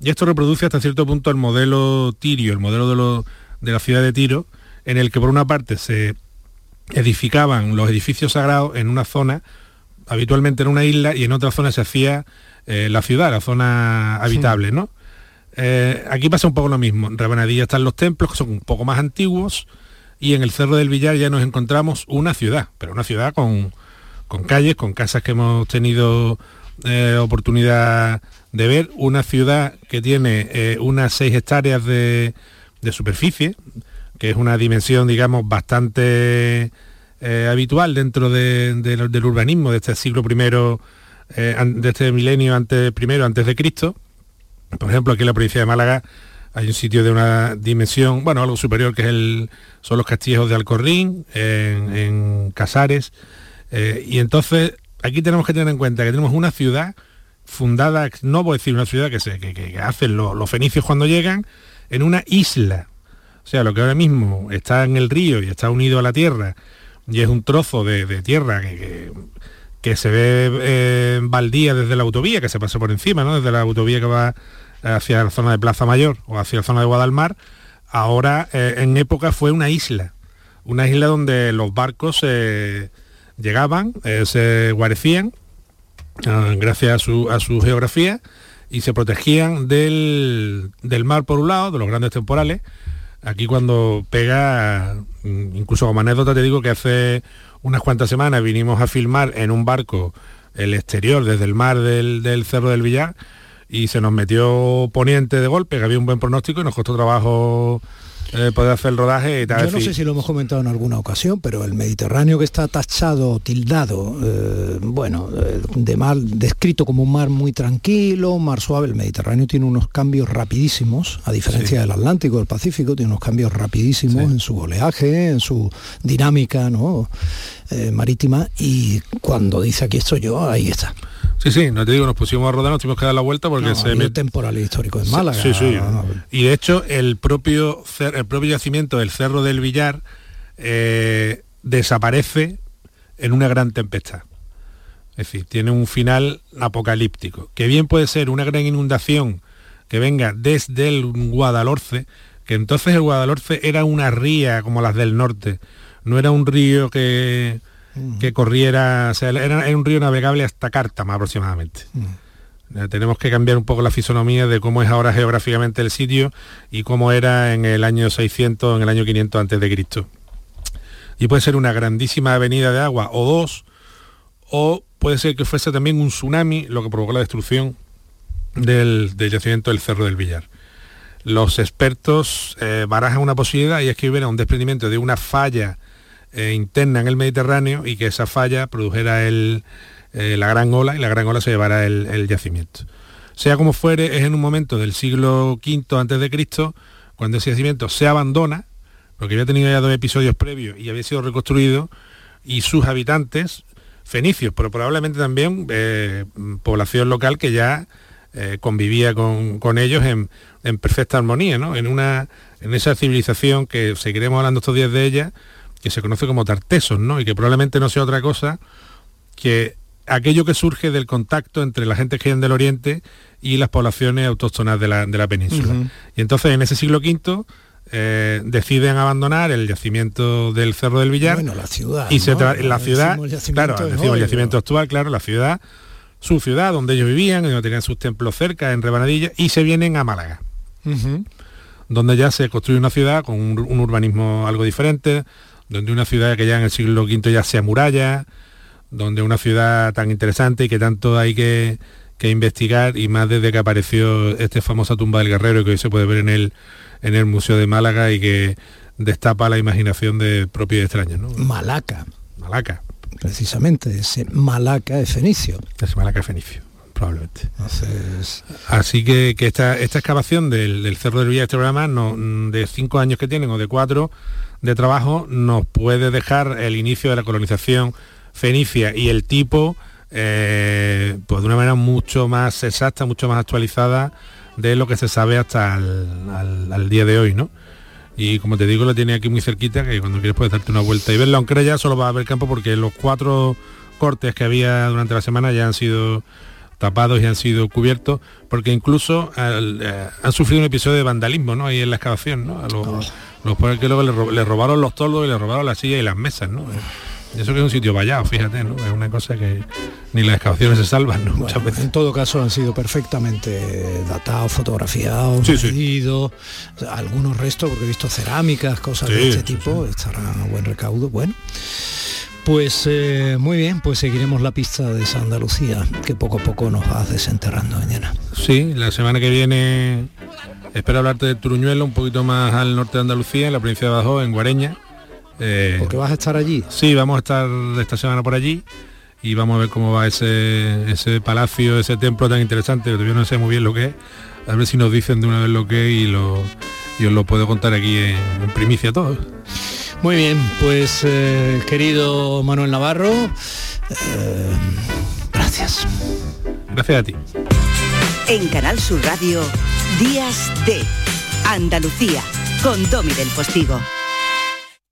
Y esto reproduce hasta cierto punto el modelo tirio, el modelo de, lo- de la ciudad de Tiro, en el que por una parte se edificaban los edificios sagrados en una zona, habitualmente en una isla, y en otra zona se hacía eh, la ciudad, la zona habitable, ¿no? Eh, aquí pasa un poco lo mismo. En Rabanadilla están los templos, que son un poco más antiguos, y en el Cerro del Villar ya nos encontramos una ciudad, pero una ciudad con, con calles, con casas que hemos tenido eh, oportunidad de ver, una ciudad que tiene eh, unas 6 hectáreas de, superficie, que es una dimensión, digamos, bastante eh, habitual dentro del urbanismo de este siglo primero, de este milenio antes primero antes de Cristo. Por ejemplo, aquí en la provincia de Málaga hay un sitio de una dimensión, bueno, algo superior, que es el, son los castillejos de Alcorrín, en, en Casares. Eh, y entonces aquí tenemos que tener en cuenta que tenemos una ciudad fundada, no voy a decir una ciudad que, se, que, que- hacen lo- los fenicios cuando llegan, en una isla. O sea, lo que ahora mismo está en el río y está unido a la tierra, y es un trozo de, tierra que, que- que se ve eh, baldía desde la autovía, que se pasa por encima, ¿no? Desde la autovía que va hacia la zona de Plaza Mayor o hacia la zona de Guadalmar, ahora eh, en época fue una isla, una isla donde los barcos eh, llegaban, eh, se guarecían, ah, gracias a su, a su geografía, y se protegían del, del mar por un lado, de los grandes temporales. Aquí cuando pega, mm, incluso como anécdota te digo que hace unas cuantas semanas vinimos a filmar en un barco el exterior desde el mar del, del Cerro del Villar y se nos metió poniente de golpe, que había un buen pronóstico y nos costó trabajo eh, poder hacer el rodaje y tal. Yo no sé si lo hemos comentado en alguna ocasión, pero el Mediterráneo que está tachado, tildado, eh, bueno, eh, de mar, descrito como un mar muy tranquilo, un mar suave, el Mediterráneo tiene unos cambios rapidísimos, a diferencia del Atlántico, del Pacífico, tiene unos cambios rapidísimos en su oleaje, en su dinámica ¿no? Eh, marítima, y cuando dice aquí estoy yo, ahí está. Sí, sí, no te digo, nos pusimos a rodar, nos tuvimos que dar la vuelta porque No, se me- temporal histórico en Málaga. Sí, sí. Y de hecho, el propio, cer- el propio yacimiento del Cerro del Villar eh, desaparece en una gran tempestad. Es decir, tiene un final apocalíptico, que bien puede ser una gran inundación que venga desde el Guadalhorce, que entonces el Guadalhorce era una ría como las del norte, no era un río que, que corriera, o sea, era, era un río navegable hasta Cártama aproximadamente. Eh, Tenemos que cambiar un poco la fisonomía de cómo es ahora geográficamente el sitio y cómo era en el año 600, en el año 500 antes de Cristo. Y puede ser una grandísima avenida de agua o dos, o puede ser que fuese también un tsunami lo que provocó la destrucción del, del yacimiento del Cerro del Villar. los expertos eh, barajan una posibilidad y es que hubiera un desprendimiento de una falla eh, interna en el Mediterráneo y que esa falla produjera el, eh, la gran ola y la gran ola se llevara el, yacimiento. Sea como fuere, es en un momento del siglo V antes de Cristo cuando ese yacimiento se abandona, porque había tenido ya dos episodios previos y había sido reconstruido, y sus habitantes, fenicios, pero probablemente también población local que ya convivía con, con ellos en, en perfecta armonía, ¿no? En, una, en esa civilización que seguiremos hablando estos días de ella, que se conoce como Tartesos, ¿no? Y que probablemente no sea otra cosa que aquello que surge del contacto entre la gente que viene del Oriente y las poblaciones autóctonas de la, península. Y entonces en ese siglo V eh, deciden abandonar el yacimiento del Cerro del Villar. Bueno, la ciudad. Y se la ciudad, claro, decimos el yacimiento actual, claro, la ciudad, su ciudad donde ellos vivían, donde tenían sus templos cerca, en Rebanadilla, y se vienen a Málaga donde ya se construye una ciudad con un, urbanismo algo diferente, donde una ciudad que ya en el siglo V ya se amuralla, donde una ciudad tan interesante y que tanto hay que, investigar y más desde que apareció esta famosa tumba del guerrero que hoy se puede ver en el, en el Museo de Málaga y que destapa la imaginación de propios extraños. ¿no? Malaca. Malaca. Precisamente, ese Malaca de Fenicio. Ese Malaca de Fenicio probablemente. Así que, esta, excavación del, Cerro del Villa, este programa, no, de cinco años que tienen o de cuatro de trabajo, nos puede dejar el inicio de la colonización fenicia y el tipo, eh, pues de una manera mucho más exacta, mucho más actualizada de lo que se sabe hasta el día de hoy, ¿no? Y como te digo, lo tiene aquí muy cerquita, que cuando quieres puedes darte una vuelta y verlo, aunque ya solo va a ver campo porque los cuatro cortes que había durante la semana ya han sido tapados y han sido cubiertos, porque incluso eh, han sufrido un episodio de vandalismo ¿no? ahí en la excavación, ¿no? a los, oh. que luego le, robaron los toldos y le robaron las sillas y las mesas, ¿no? Eso que es un sitio vallado, fíjate, ¿no? Es una cosa que ni las excavaciones se salvan, ¿no? Muchas veces. En todo caso han sido perfectamente datados, fotografiados, medidos, algunos restos, porque he visto cerámicas, cosas de este tipo, estarán a buen recaudo. Bueno. Pues eh, muy bien, pues seguiremos la pista de San Andalucía, que poco a poco nos va desenterrando mañana. Sí, la semana que viene espero hablarte de Turuñuelo, un poquito más al norte de Andalucía, en la provincia de Badajoz, en Guareña. Eh, ¿Porque vas a estar allí? Sí, vamos a estar esta semana por allí y vamos a ver cómo va ese, ese palacio, ese templo tan interesante, que todavía no sé muy bien lo que es. A ver si nos dicen de una vez lo que es y, lo, os lo puedo contar aquí en, en primicia a todos. Muy bien, pues eh, querido Manuel Navarro, eh, gracias. Gracias a ti. En Canal Sur Radio, Días de Andalucía, con Domi del Postigo.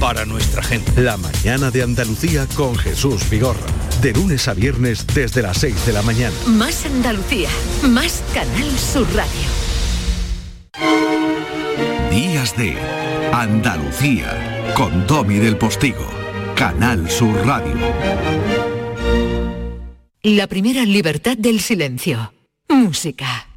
para nuestra gente. La mañana de Andalucía con Jesús Vigorra. De lunes a viernes desde las 6 de la mañana. Más Andalucía, más Canal Sur Radio. Días de Andalucía con Domi del Postigo. Canal Sur Radio. La primera libertad del silencio. Música.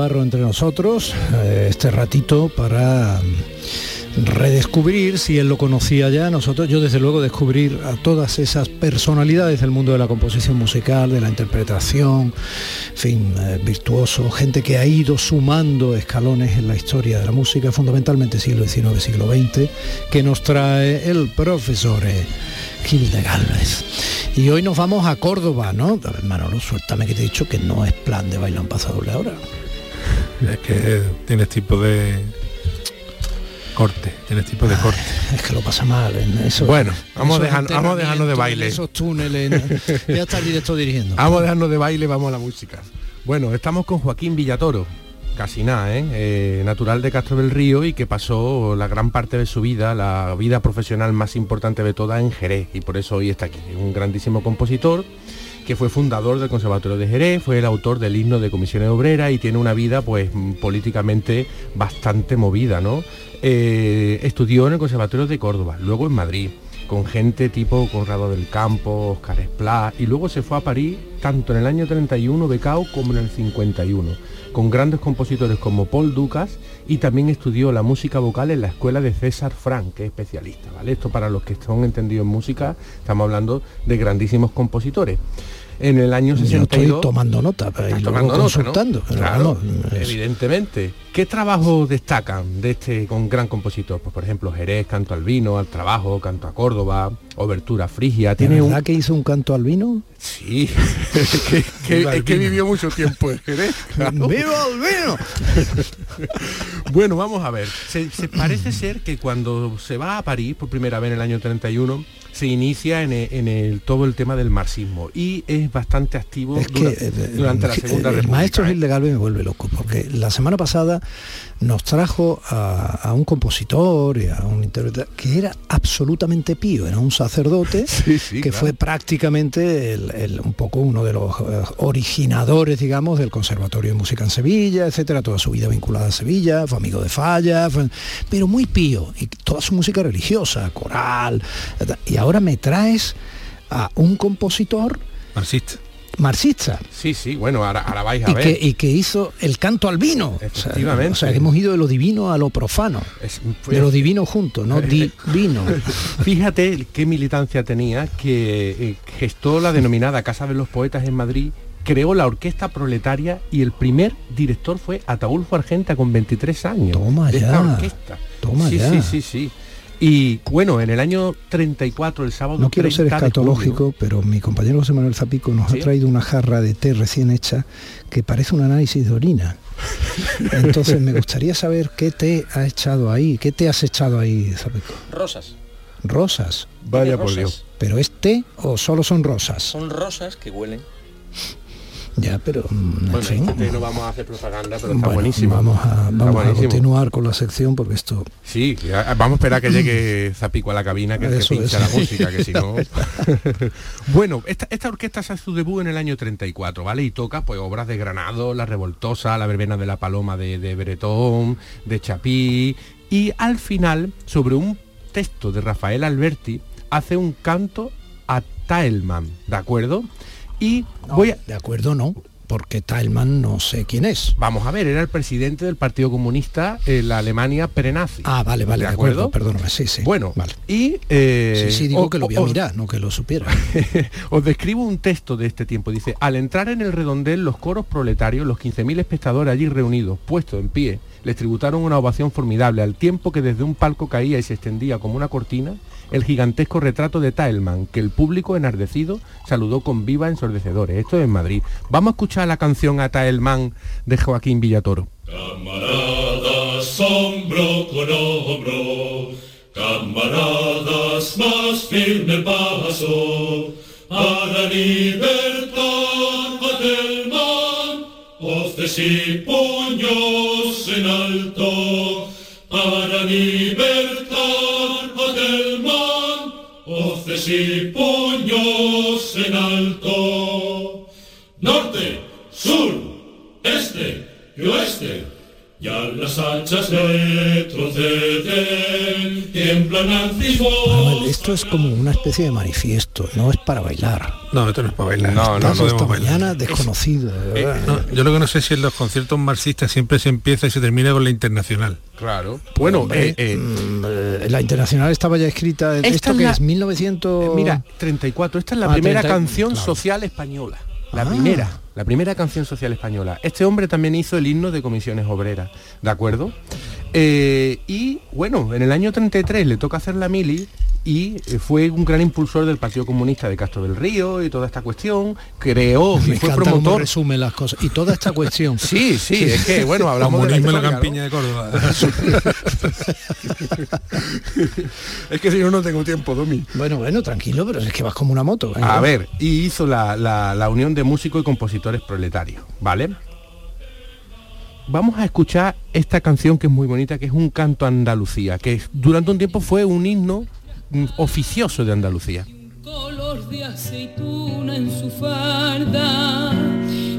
Navarro entre nosotros eh, este ratito para redescubrir, si él lo conocía ya, nosotros, yo desde luego descubrir a todas esas personalidades del mundo de la composición musical, de la interpretación, fin, eh, virtuoso, gente que ha ido sumando escalones en la historia de la música, fundamentalmente siglo XIX, siglo XX, que nos trae el profesor eh, Gil de Galvez. Y hoy nos vamos a Córdoba, ¿no? A ver, Manolo, suéltame que te he dicho que no es plan de bailar un pasador ahora. Es que tienes tipo de corte, tienes tipo de corte. Es que lo pasa mal en eso. Bueno, vamos a dejar- vamos a dejarnos de baile. Esos túneles. ¿no? ya está el director dirigiendo. Vamos a dejarnos de baile, vamos a la música. Bueno, estamos con Joaquín Villatoro, casi nada, ¿eh? Eh, natural de Castro del Río y que pasó la gran parte de su vida, la vida profesional más importante de toda en Jerez y por eso hoy está aquí. Un grandísimo compositor que fue fundador del Conservatorio de Jerez, fue el autor del himno de comisiones obreras y tiene una vida pues políticamente bastante movida, ¿no? Eh, estudió en el Conservatorio de Córdoba, luego en Madrid, con gente tipo Conrado del Campo, Oscar Esplá, y luego se fue a París tanto en el año 31 becao como en el 51, con grandes compositores como Paul Ducas y también estudió la música vocal en la escuela de César Frank, que es especialista, ¿vale? Esto para los que son entendidos en música, estamos hablando de grandísimos compositores. En el año Yo 62 estoy tomando nota pero y luego tomando nota, ¿no? consultando. pero Claro, es- evidentemente. ¿Qué trabajos destacan de este con gran compositor? Pues por ejemplo, Jerez, Canto al Vino, Al Trabajo, Canto a Córdoba, Obertura Frigia. ¿De Tiene un... verdad que hizo un canto al vino? Sí, es que, que- el es vivió mucho tiempo en Jerez. claro. ¡Viva el vino! bueno, vamos a ver. Se, se parece ser que cuando se va a París por primera vez en el año 31, se inicia en el, en el- todo el tema del marxismo y es bastante activo Es que eh, durante la Segunda el República. maestro ¿eh? Gil de Galvez me vuelve loco porque la semana pasada nos trajo a, a un compositor y a un intérprete que era absolutamente pío, era un sacerdote que claro. fue prácticamente el- el- un poco uno de los eh, originadores, digamos, del Conservatorio de Música en Sevilla, etcétera, toda su vida vinculada a Sevilla, fue amigo de Falla, fue- pero muy pío, y toda su música religiosa, coral, y ahora me traes a un compositor marxista. Marxista Sí, sí, bueno, ahora, ahora vais a y ver. que, y que hizo el canto al vino. O sea, Efectivamente. O sea, hemos ido de lo divino a lo profano. de lo divino junto, no divino. Fíjate qué militancia tenía que eh, gestó la denominada Casa de los Poetas en Madrid, creó la orquesta proletaria y el primer director fue Ataulfo Argenta con 23 años. Toma de esta ya, orquesta. toma sí, ya. sí, sí, sí. Y bueno, en el año 34, el sábado No quiero ser 30 de escatológico, pero mi compañero José Manuel Zapico nos ¿Sí? ha traído una jarra de té recién hecha que parece un análisis de orina. Entonces me gustaría saber qué té ha echado ahí, qué té has echado ahí, Zapico. Rosas. Rosas. Vaya por Dios. ¿Pero es té o solo son rosas? Son rosas que huelen. Ya, pero mm, en Bueno, fin. este no vamos a hacer propaganda, pero está Bueno, buenísimo. Vamos a, continuar con la sección porque esto Sí, vamos a esperar que llegue Zapico a la cabina, que, que Eso, pincha eso. la música, que si no... bueno, esta, esta orquesta hace su debut en el año 34, ¿vale? Y toca pues obras de Granado, La Revoltosa, La Verbena de la Paloma de, de Bretón, de Chapí, y al final, sobre un texto de Rafael Alberti, hace un canto a Taelman, ¿de acuerdo? Y voy a... De acuerdo, no, porque Tailman no sé quién es. Vamos a ver, era el presidente del Partido Comunista en la Alemania prenazi. Ah, vale, vale, de acuerdo, perdóname, sí, sí. Bueno, vale. y... eh, Sí, sí, digo o- que lo voy a o- mirar, no que lo supiera. Os describo un texto de este tiempo. Dice, al entrar en el redondel, los coros proletarios, los 15.000 espectadores allí reunidos, puestos en pie, les tributaron una ovación formidable, al tiempo que desde un palco caía y se extendía como una cortina el gigantesco retrato de Taelman, que el público enardecido saludó con viva ensordecedores. Esto es en Madrid. Vamos a escuchar la canción a Taelman de Joaquín Villatoro. Camaradas hombro con hombro, camaradas más firme paso, para libertar a Telman, voces y puños en alto, para libertar a Telman, voces y puños en alto. Norte, sur, este y oeste, Ya las hachas retroceden, tiemblan Manuel, esto es como una especie de manifiesto, no es para bailar. No, esto no es para bailar. No, no, esta podemos bailar. mañana desconocido. de Eh, verdad. no, yo lo que no sé si en los conciertos marxistas siempre se empieza y se termina con la internacional. Claro. Bueno, Hombre, eh, eh, mm, eh, la internacional estaba ya escrita. Esta ¿Esto es que la- es 1900? Mira, 34. Esta es la Ah, primera 30, canción claro. social española. La Ah. primera. La primera canción social española. Este hombre también hizo el himno de comisiones obreras, ¿de acuerdo? Eh, y bueno, en el año 33 le toca hacer la mili y eh, fue un gran impulsor del Partido Comunista de Castro del Río y toda esta cuestión. Creó Me y fue promotor. resume las cosas. Y toda esta cuestión. Sí, sí, es que bueno, hablamos de la Comunismo en la campiña de Córdoba. es que si no, no tengo tiempo, Domi. Bueno, bueno, tranquilo, pero es que vas como una moto. venga. A ver, y hizo la, la- la unión de músicos y compositores proletarios, ¿vale? Vamos a escuchar esta canción que es muy bonita, que es un canto a Andalucía, que durante un tiempo fue un himno oficioso de Andalucía. color de aceituna en su farda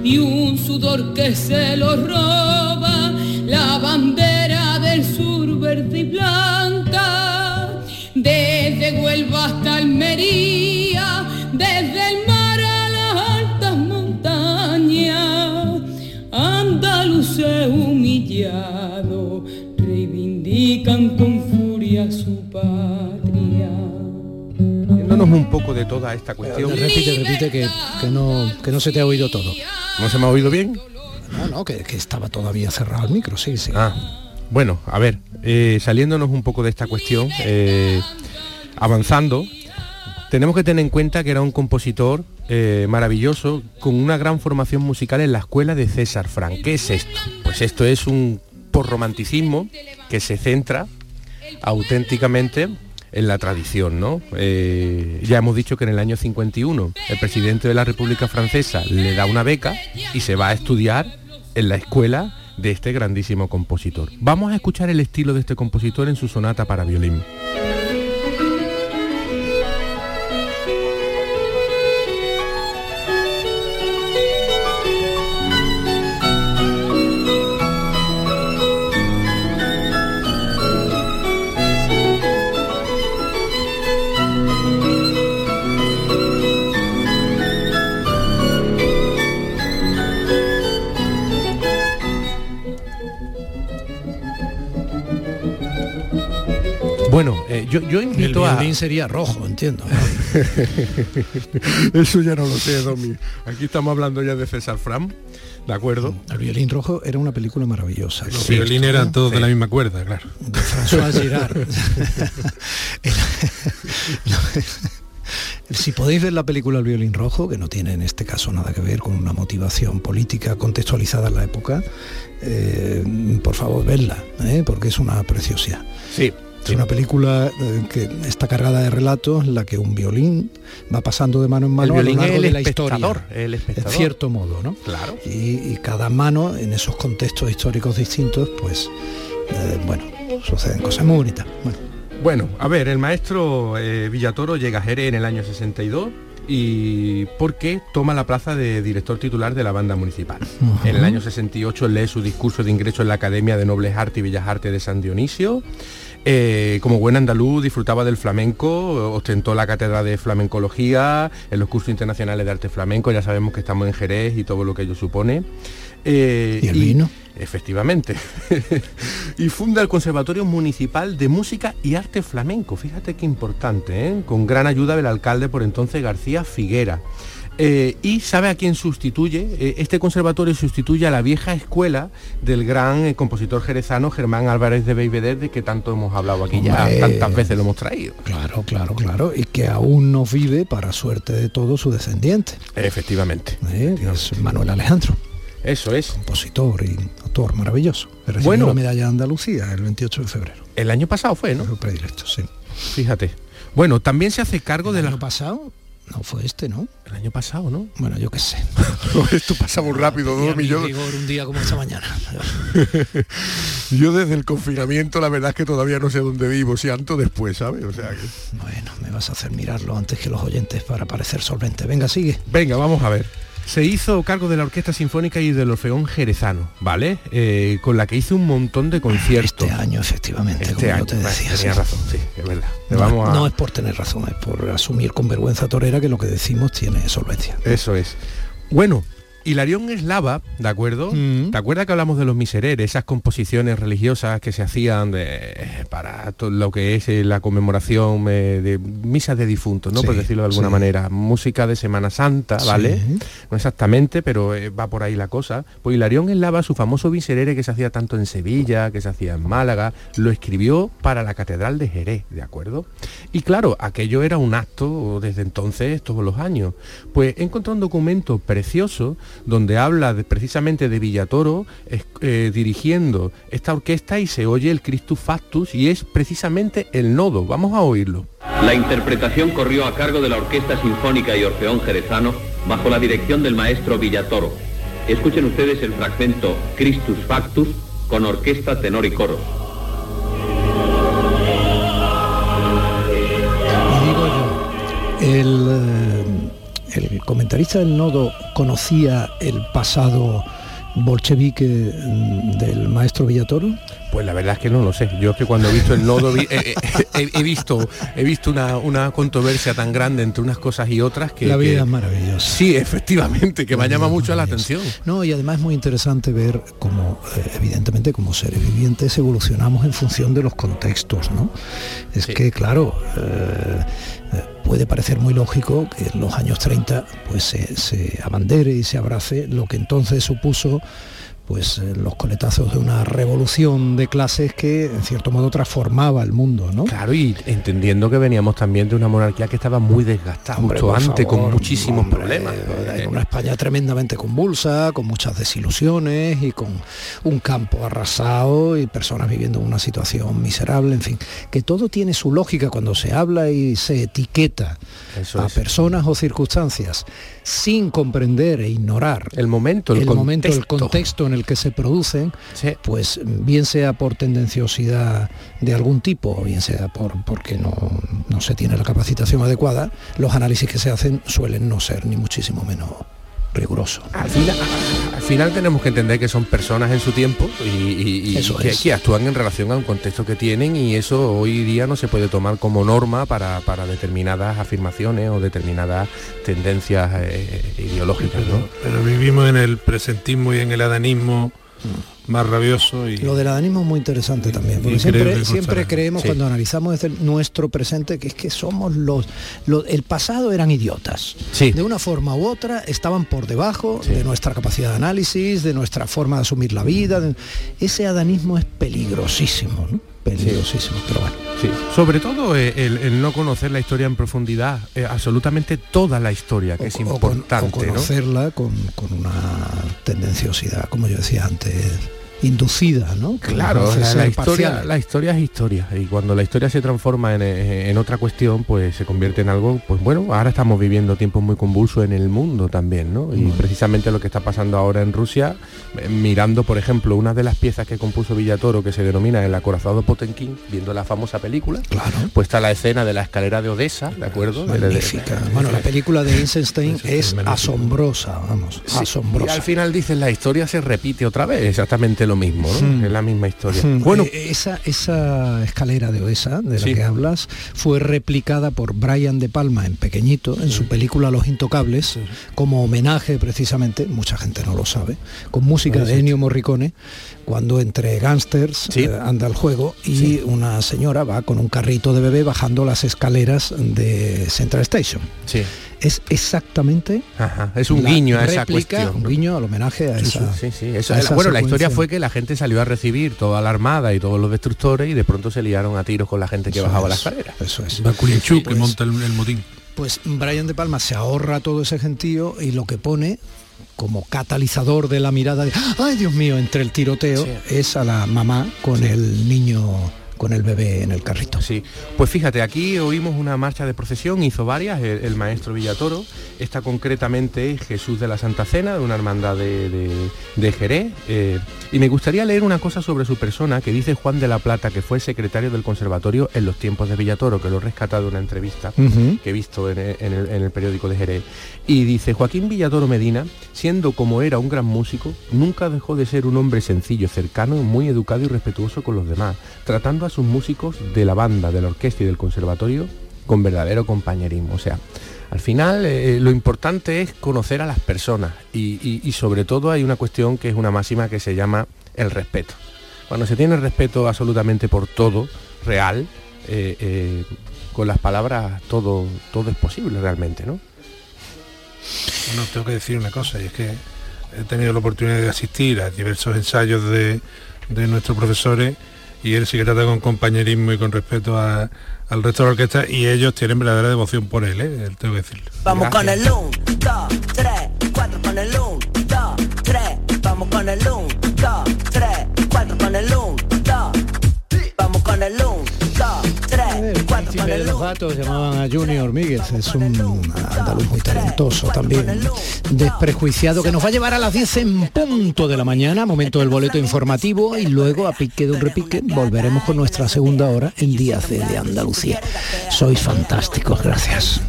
y un sudor que se lo roba, la bandera del sur verde y blanca, desde Huelva hasta Almería, desde el mar a las altas montañas, andaluces humillados reivindican con furia su patria. Yéndonos un poco de toda esta cuestión. Repite, repite que, que no, que no se te ha oído todo. ¿No se me ha oído bien? No, no, que, que estaba todavía cerrado el micro, sí, sí. Ah, bueno, a ver, eh, saliéndonos un poco de esta cuestión, eh, avanzando, tenemos que tener en cuenta que era un compositor eh, maravilloso con una gran formación musical en la escuela de César Frank. ¿Qué es esto? Pues esto es un porromanticismo que se centra auténticamente en la tradición, ¿no? Eh, ya hemos dicho que en el año 51 el presidente de la República Francesa le da una beca y se va a estudiar en la escuela de este grandísimo compositor. Vamos a escuchar el estilo de este compositor en su sonata para violín. Bueno, eh, yo, yo El invito a... violín sería rojo, entiendo. Eso ya no lo sé, Domi. Aquí estamos hablando ya de César Fram, ¿de acuerdo? El violín rojo era una película maravillosa. Los violines eran todos de la misma cuerda, claro. de François Girard. Si podéis ver la película El violín rojo, que no tiene en este caso nada que ver con una motivación política contextualizada en la época, eh, por favor vedla, ¿eh? porque es una preciosidad. Sí. Es una película eh, que está cargada de relatos en la que un violín va pasando de mano en mano El violín a lo largo es el de la historia. espectador, el En espectador. cierto modo, ¿no? Claro. Y, y cada mano en esos contextos históricos distintos, pues, eh, bueno, suceden cosas muy bonitas. Bueno, Bueno, a ver, el maestro eh, Villatoro llega a Jerez en el año 62 y porque toma la plaza de director titular de la banda municipal. En el año 68 lee su discurso de ingreso en la Academia de Nobles Artes y Bellas Artes de San Dionisio. Eh, como buen andaluz disfrutaba del flamenco, ostentó la cátedra de flamencología en los cursos internacionales de arte flamenco, ya sabemos que estamos en Jerez y todo lo que ello supone. Eh, ¿Y el vino? Efectivamente. y funda el Conservatorio Municipal de Música y Arte Flamenco. Fíjate qué importante, ¿eh? con gran ayuda del alcalde por entonces García Figuera. Eh, y sabe a quién sustituye. Eh, este conservatorio sustituye a la vieja escuela del gran eh, compositor jerezano Germán Álvarez de Beibedet, de que tanto hemos hablado aquí ya, tantas veces lo hemos traído. claro, claro, claro. Y que aún nos vive, para suerte de todos, su descendiente. Efectivamente. Es Manuel Alejandro. Eso es. Compositor y autor maravilloso. Recibió Bueno. la medalla de Andalucía el 28 de febrero. El año pasado fue, ¿no? Su predilecto, sí. Fíjate. Bueno, también se hace cargo de ¿El la... año pasado? No fue este, ¿no? El año pasado, ¿no? Bueno, yo qué sé. Esto pasa muy rápido, Y a Domi. mi Yo, rigor, un día como esta mañana. yo desde el confinamiento la verdad es que todavía no sé dónde vivo, si antes o después, ¿sabes? O sea que... Bueno, me vas a hacer mirarlo antes que los oyentes para parecer solvente. Venga, sigue. Venga, vamos a ver. Se hizo cargo de la Orquesta Sinfónica y del Orfeón Jerezano, ¿vale? Eh, con la que hizo un montón de conciertos. Este año, efectivamente, Este como año, te decía, tenía sí. razón, sí, es verdad. No, Vamos a- no es por tener razón, es por asumir con vergüenza torera que lo que decimos tiene solvencia. Eso es. Bueno, Hilarión Eslava, ¿de acuerdo? Mm. ¿Te acuerdas que hablamos de los misereres, esas composiciones religiosas que se hacían de- para todo lo que es eh, la conmemoración eh, de misas de difuntos, ¿no? Sí, Por decirlo de alguna sí. manera. Música de Semana Santa, ¿vale? Sí. No exactamente, pero eh, va por ahí la cosa. Pues Hilarión Eslava, su famoso miserere que se hacía tanto en Sevilla, que se hacía en Málaga, lo escribió para la Catedral de Jerez, ¿de acuerdo? Y claro, aquello era un acto desde entonces, todos los años. Pues he encontrado un documento precioso donde habla de- precisamente de Villatoro es- eh, dirigiendo esta orquesta y se oye el Christus Factus y es precisamente el nodo. Vamos a oírlo. La interpretación corrió a cargo de la Orquesta Sinfónica y Orfeón Jerezano bajo la dirección del maestro Villatoro. Escuchen ustedes el fragmento Christus Factus con orquesta, tenor y coros. Y digo yo, el, eh, el comentarista del nodo conocía el pasado bolchevique mm, del maestro Villatoro. Pues la verdad es que no lo sé. Yo es que cuando he visto el nodo eh, eh, he, he visto he visto una, una controversia tan grande entre unas cosas y otras que La vida que- es maravillosa. Sí, efectivamente, que me llama mucho la atención. No, y además es muy interesante ver cómo, eh, evidentemente, como seres vivientes evolucionamos en función de los contextos, ¿no? Es que, claro, eh, puede parecer muy lógico que en los años 30 pues se, se abandere y se abrace lo que entonces supuso pues eh, los coletazos de una revolución de clases que en cierto modo transformaba el mundo, ¿no? Claro, y entendiendo que veníamos también de una monarquía que estaba muy desgastada, Hombre, por antes, favor, con muchísimos hombre, problemas. En una España tremendamente convulsa, con muchas desilusiones y con un campo arrasado y personas viviendo en una situación miserable, en fin, que todo tiene su lógica cuando se habla y se etiqueta Eso a es. personas o circunstancias sin comprender e ignorar el momento, el, el momento, el contexto en el que se producen, pues bien sea por tendenciosidad de algún tipo, bien sea por porque no, no se tiene la capacitación adecuada, los análisis que se hacen suelen no ser ni muchísimo menos rigurosos. Al final, al final tenemos que entender que son personas en su tiempo y, y- y Eso que, es. que actúan en relación a un contexto que tienen y eso hoy día no se puede tomar como norma para, para determinadas afirmaciones o determinadas tendencias eh, ideológicas. ¿no? Pero vivimos en el presentismo y en el adanismo más rabioso y Lo del adanismo es muy interesante también, porque siempre, creemos Sí. cuando analizamos desde nuestro presente que es que somos los, los- el pasado eran idiotas. De una forma u otra estaban por debajo de nuestra capacidad de análisis, de nuestra forma de asumir la vida. de- ese adanismo es peligrosísimo, ¿no? Peligrosísimo, pero bueno. Sí. Sobre todo eh, el, el no conocer la historia en profundidad, eh, absolutamente toda la historia, que es o con- importante. conocerla con, con una tendenciosidad, como yo decía antes, inducida, ¿no? Que Claro, la, historia, la historia es historia y cuando la historia se transforma en, eh, en otra cuestión, pues se convierte en algo, pues bueno, ahora estamos viviendo tiempos muy convulsos en el mundo también, ¿no? Y precisamente lo que está pasando ahora en Rusia, eh, mirando, por ejemplo, una de las piezas que compuso Villatoro que se denomina El acorazado Potenkin, viendo la famosa película, pues está la escena de la escalera de Odessa, ¿de acuerdo? De- de- Magnífica. Bueno, la película de Eisenstein es asombrosa, vamos, Sí, Y asombrosa. al final dices, la historia se repite otra vez, exactamente lo mismo, ¿no? Hmm. Es la misma historia. Mm, Bueno, eh, esa, esa escalera de Oesa de la Sí. que hablas fue replicada por Brian De Palma en pequeñito en su película Los Intocables como homenaje precisamente, mucha gente no lo sabe, con música de. Ennio Morricone cuando entre gángsters eh, anda el juego y una señora va con un carrito de bebé bajando las escaleras de Central Station. Sí. Es exactamente Ajá, es un guiño a esa réplica, cuestión. Un guiño al homenaje a Sí, esa. sí, sí, eso a es- esa bueno, la historia fue que la gente salió a recibir toda la armada y todos los destructores y de pronto se liaron a tiros con la gente que Eso bajaba es, la escalera. Eso es. Pues- que monta el, el motín. Pues Brian De Palma se ahorra todo ese gentío y lo que pone como catalizador de la mirada de ay Dios mío entre el tiroteo es a la mamá con el niño con el bebé en el carrito. Sí, pues fíjate, aquí oímos una marcha de procesión, hizo varias, el, el maestro Villatoro, esta concretamente es Jesús de la Santa Cena, de una hermandad de, de- de Jerez, eh, y me gustaría leer una cosa sobre su persona que dice Juan de la Plata, que fue secretario del conservatorio en los tiempos de Villatoro, que lo he rescatado de una entrevista que he visto en el, en el- en el periódico de Jerez. Y dice, Joaquín Villatoro Medina, siendo como era un gran músico, nunca dejó de ser un hombre sencillo, cercano, muy educado y respetuoso con los demás, tratando a sus músicos de la banda, de la orquesta y del conservatorio con verdadero compañerismo. O sea, al final eh, lo importante es conocer a las personas y, sobre todo hay una cuestión que es una máxima que se llama el respeto. Cuando se tiene respeto absolutamente por todo, real, eh, eh, con las palabras todo, todo es posible realmente, ¿no? Bueno, tengo que decir una cosa, y es que he tenido la oportunidad de asistir a diversos ensayos de nuestros profesores y él sí que trata con compañerismo y con respeto a- al resto de la orquesta y ellos tienen verdadera devoción por él, ¿eh? tengo que decirlo. Vamos con el 1, 2, 3, 4 con el 1, 2, 3. Vamos con el 1, 2, 3, 4 con el 1, 2. Vamos con el 1, 2, 3, 4 con príncipe el de los 1. gatos llamaban a Junior Míguez, es un andaluz muy talentoso también, desprejuiciado, que nos va a llevar a las 10 en punto de la mañana, momento del boleto informativo y luego a pique de un repique volveremos con nuestra segunda hora en Días de, de Andalucía. Sois fantásticos, gracias.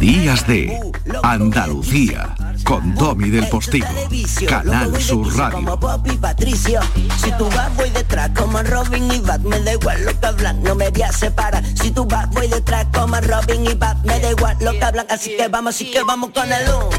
Días de Andalucía con Domi del Postigo, Canal Sur Radio. Como Bob y Patricio Si tú vas voy detrás como Robin y Bat Me da igual lo que hablan, no me voy a separar Si tú vas voy detrás como Robin y Bat Me da igual lo que hablan, así que vamos, así que vamos con el 1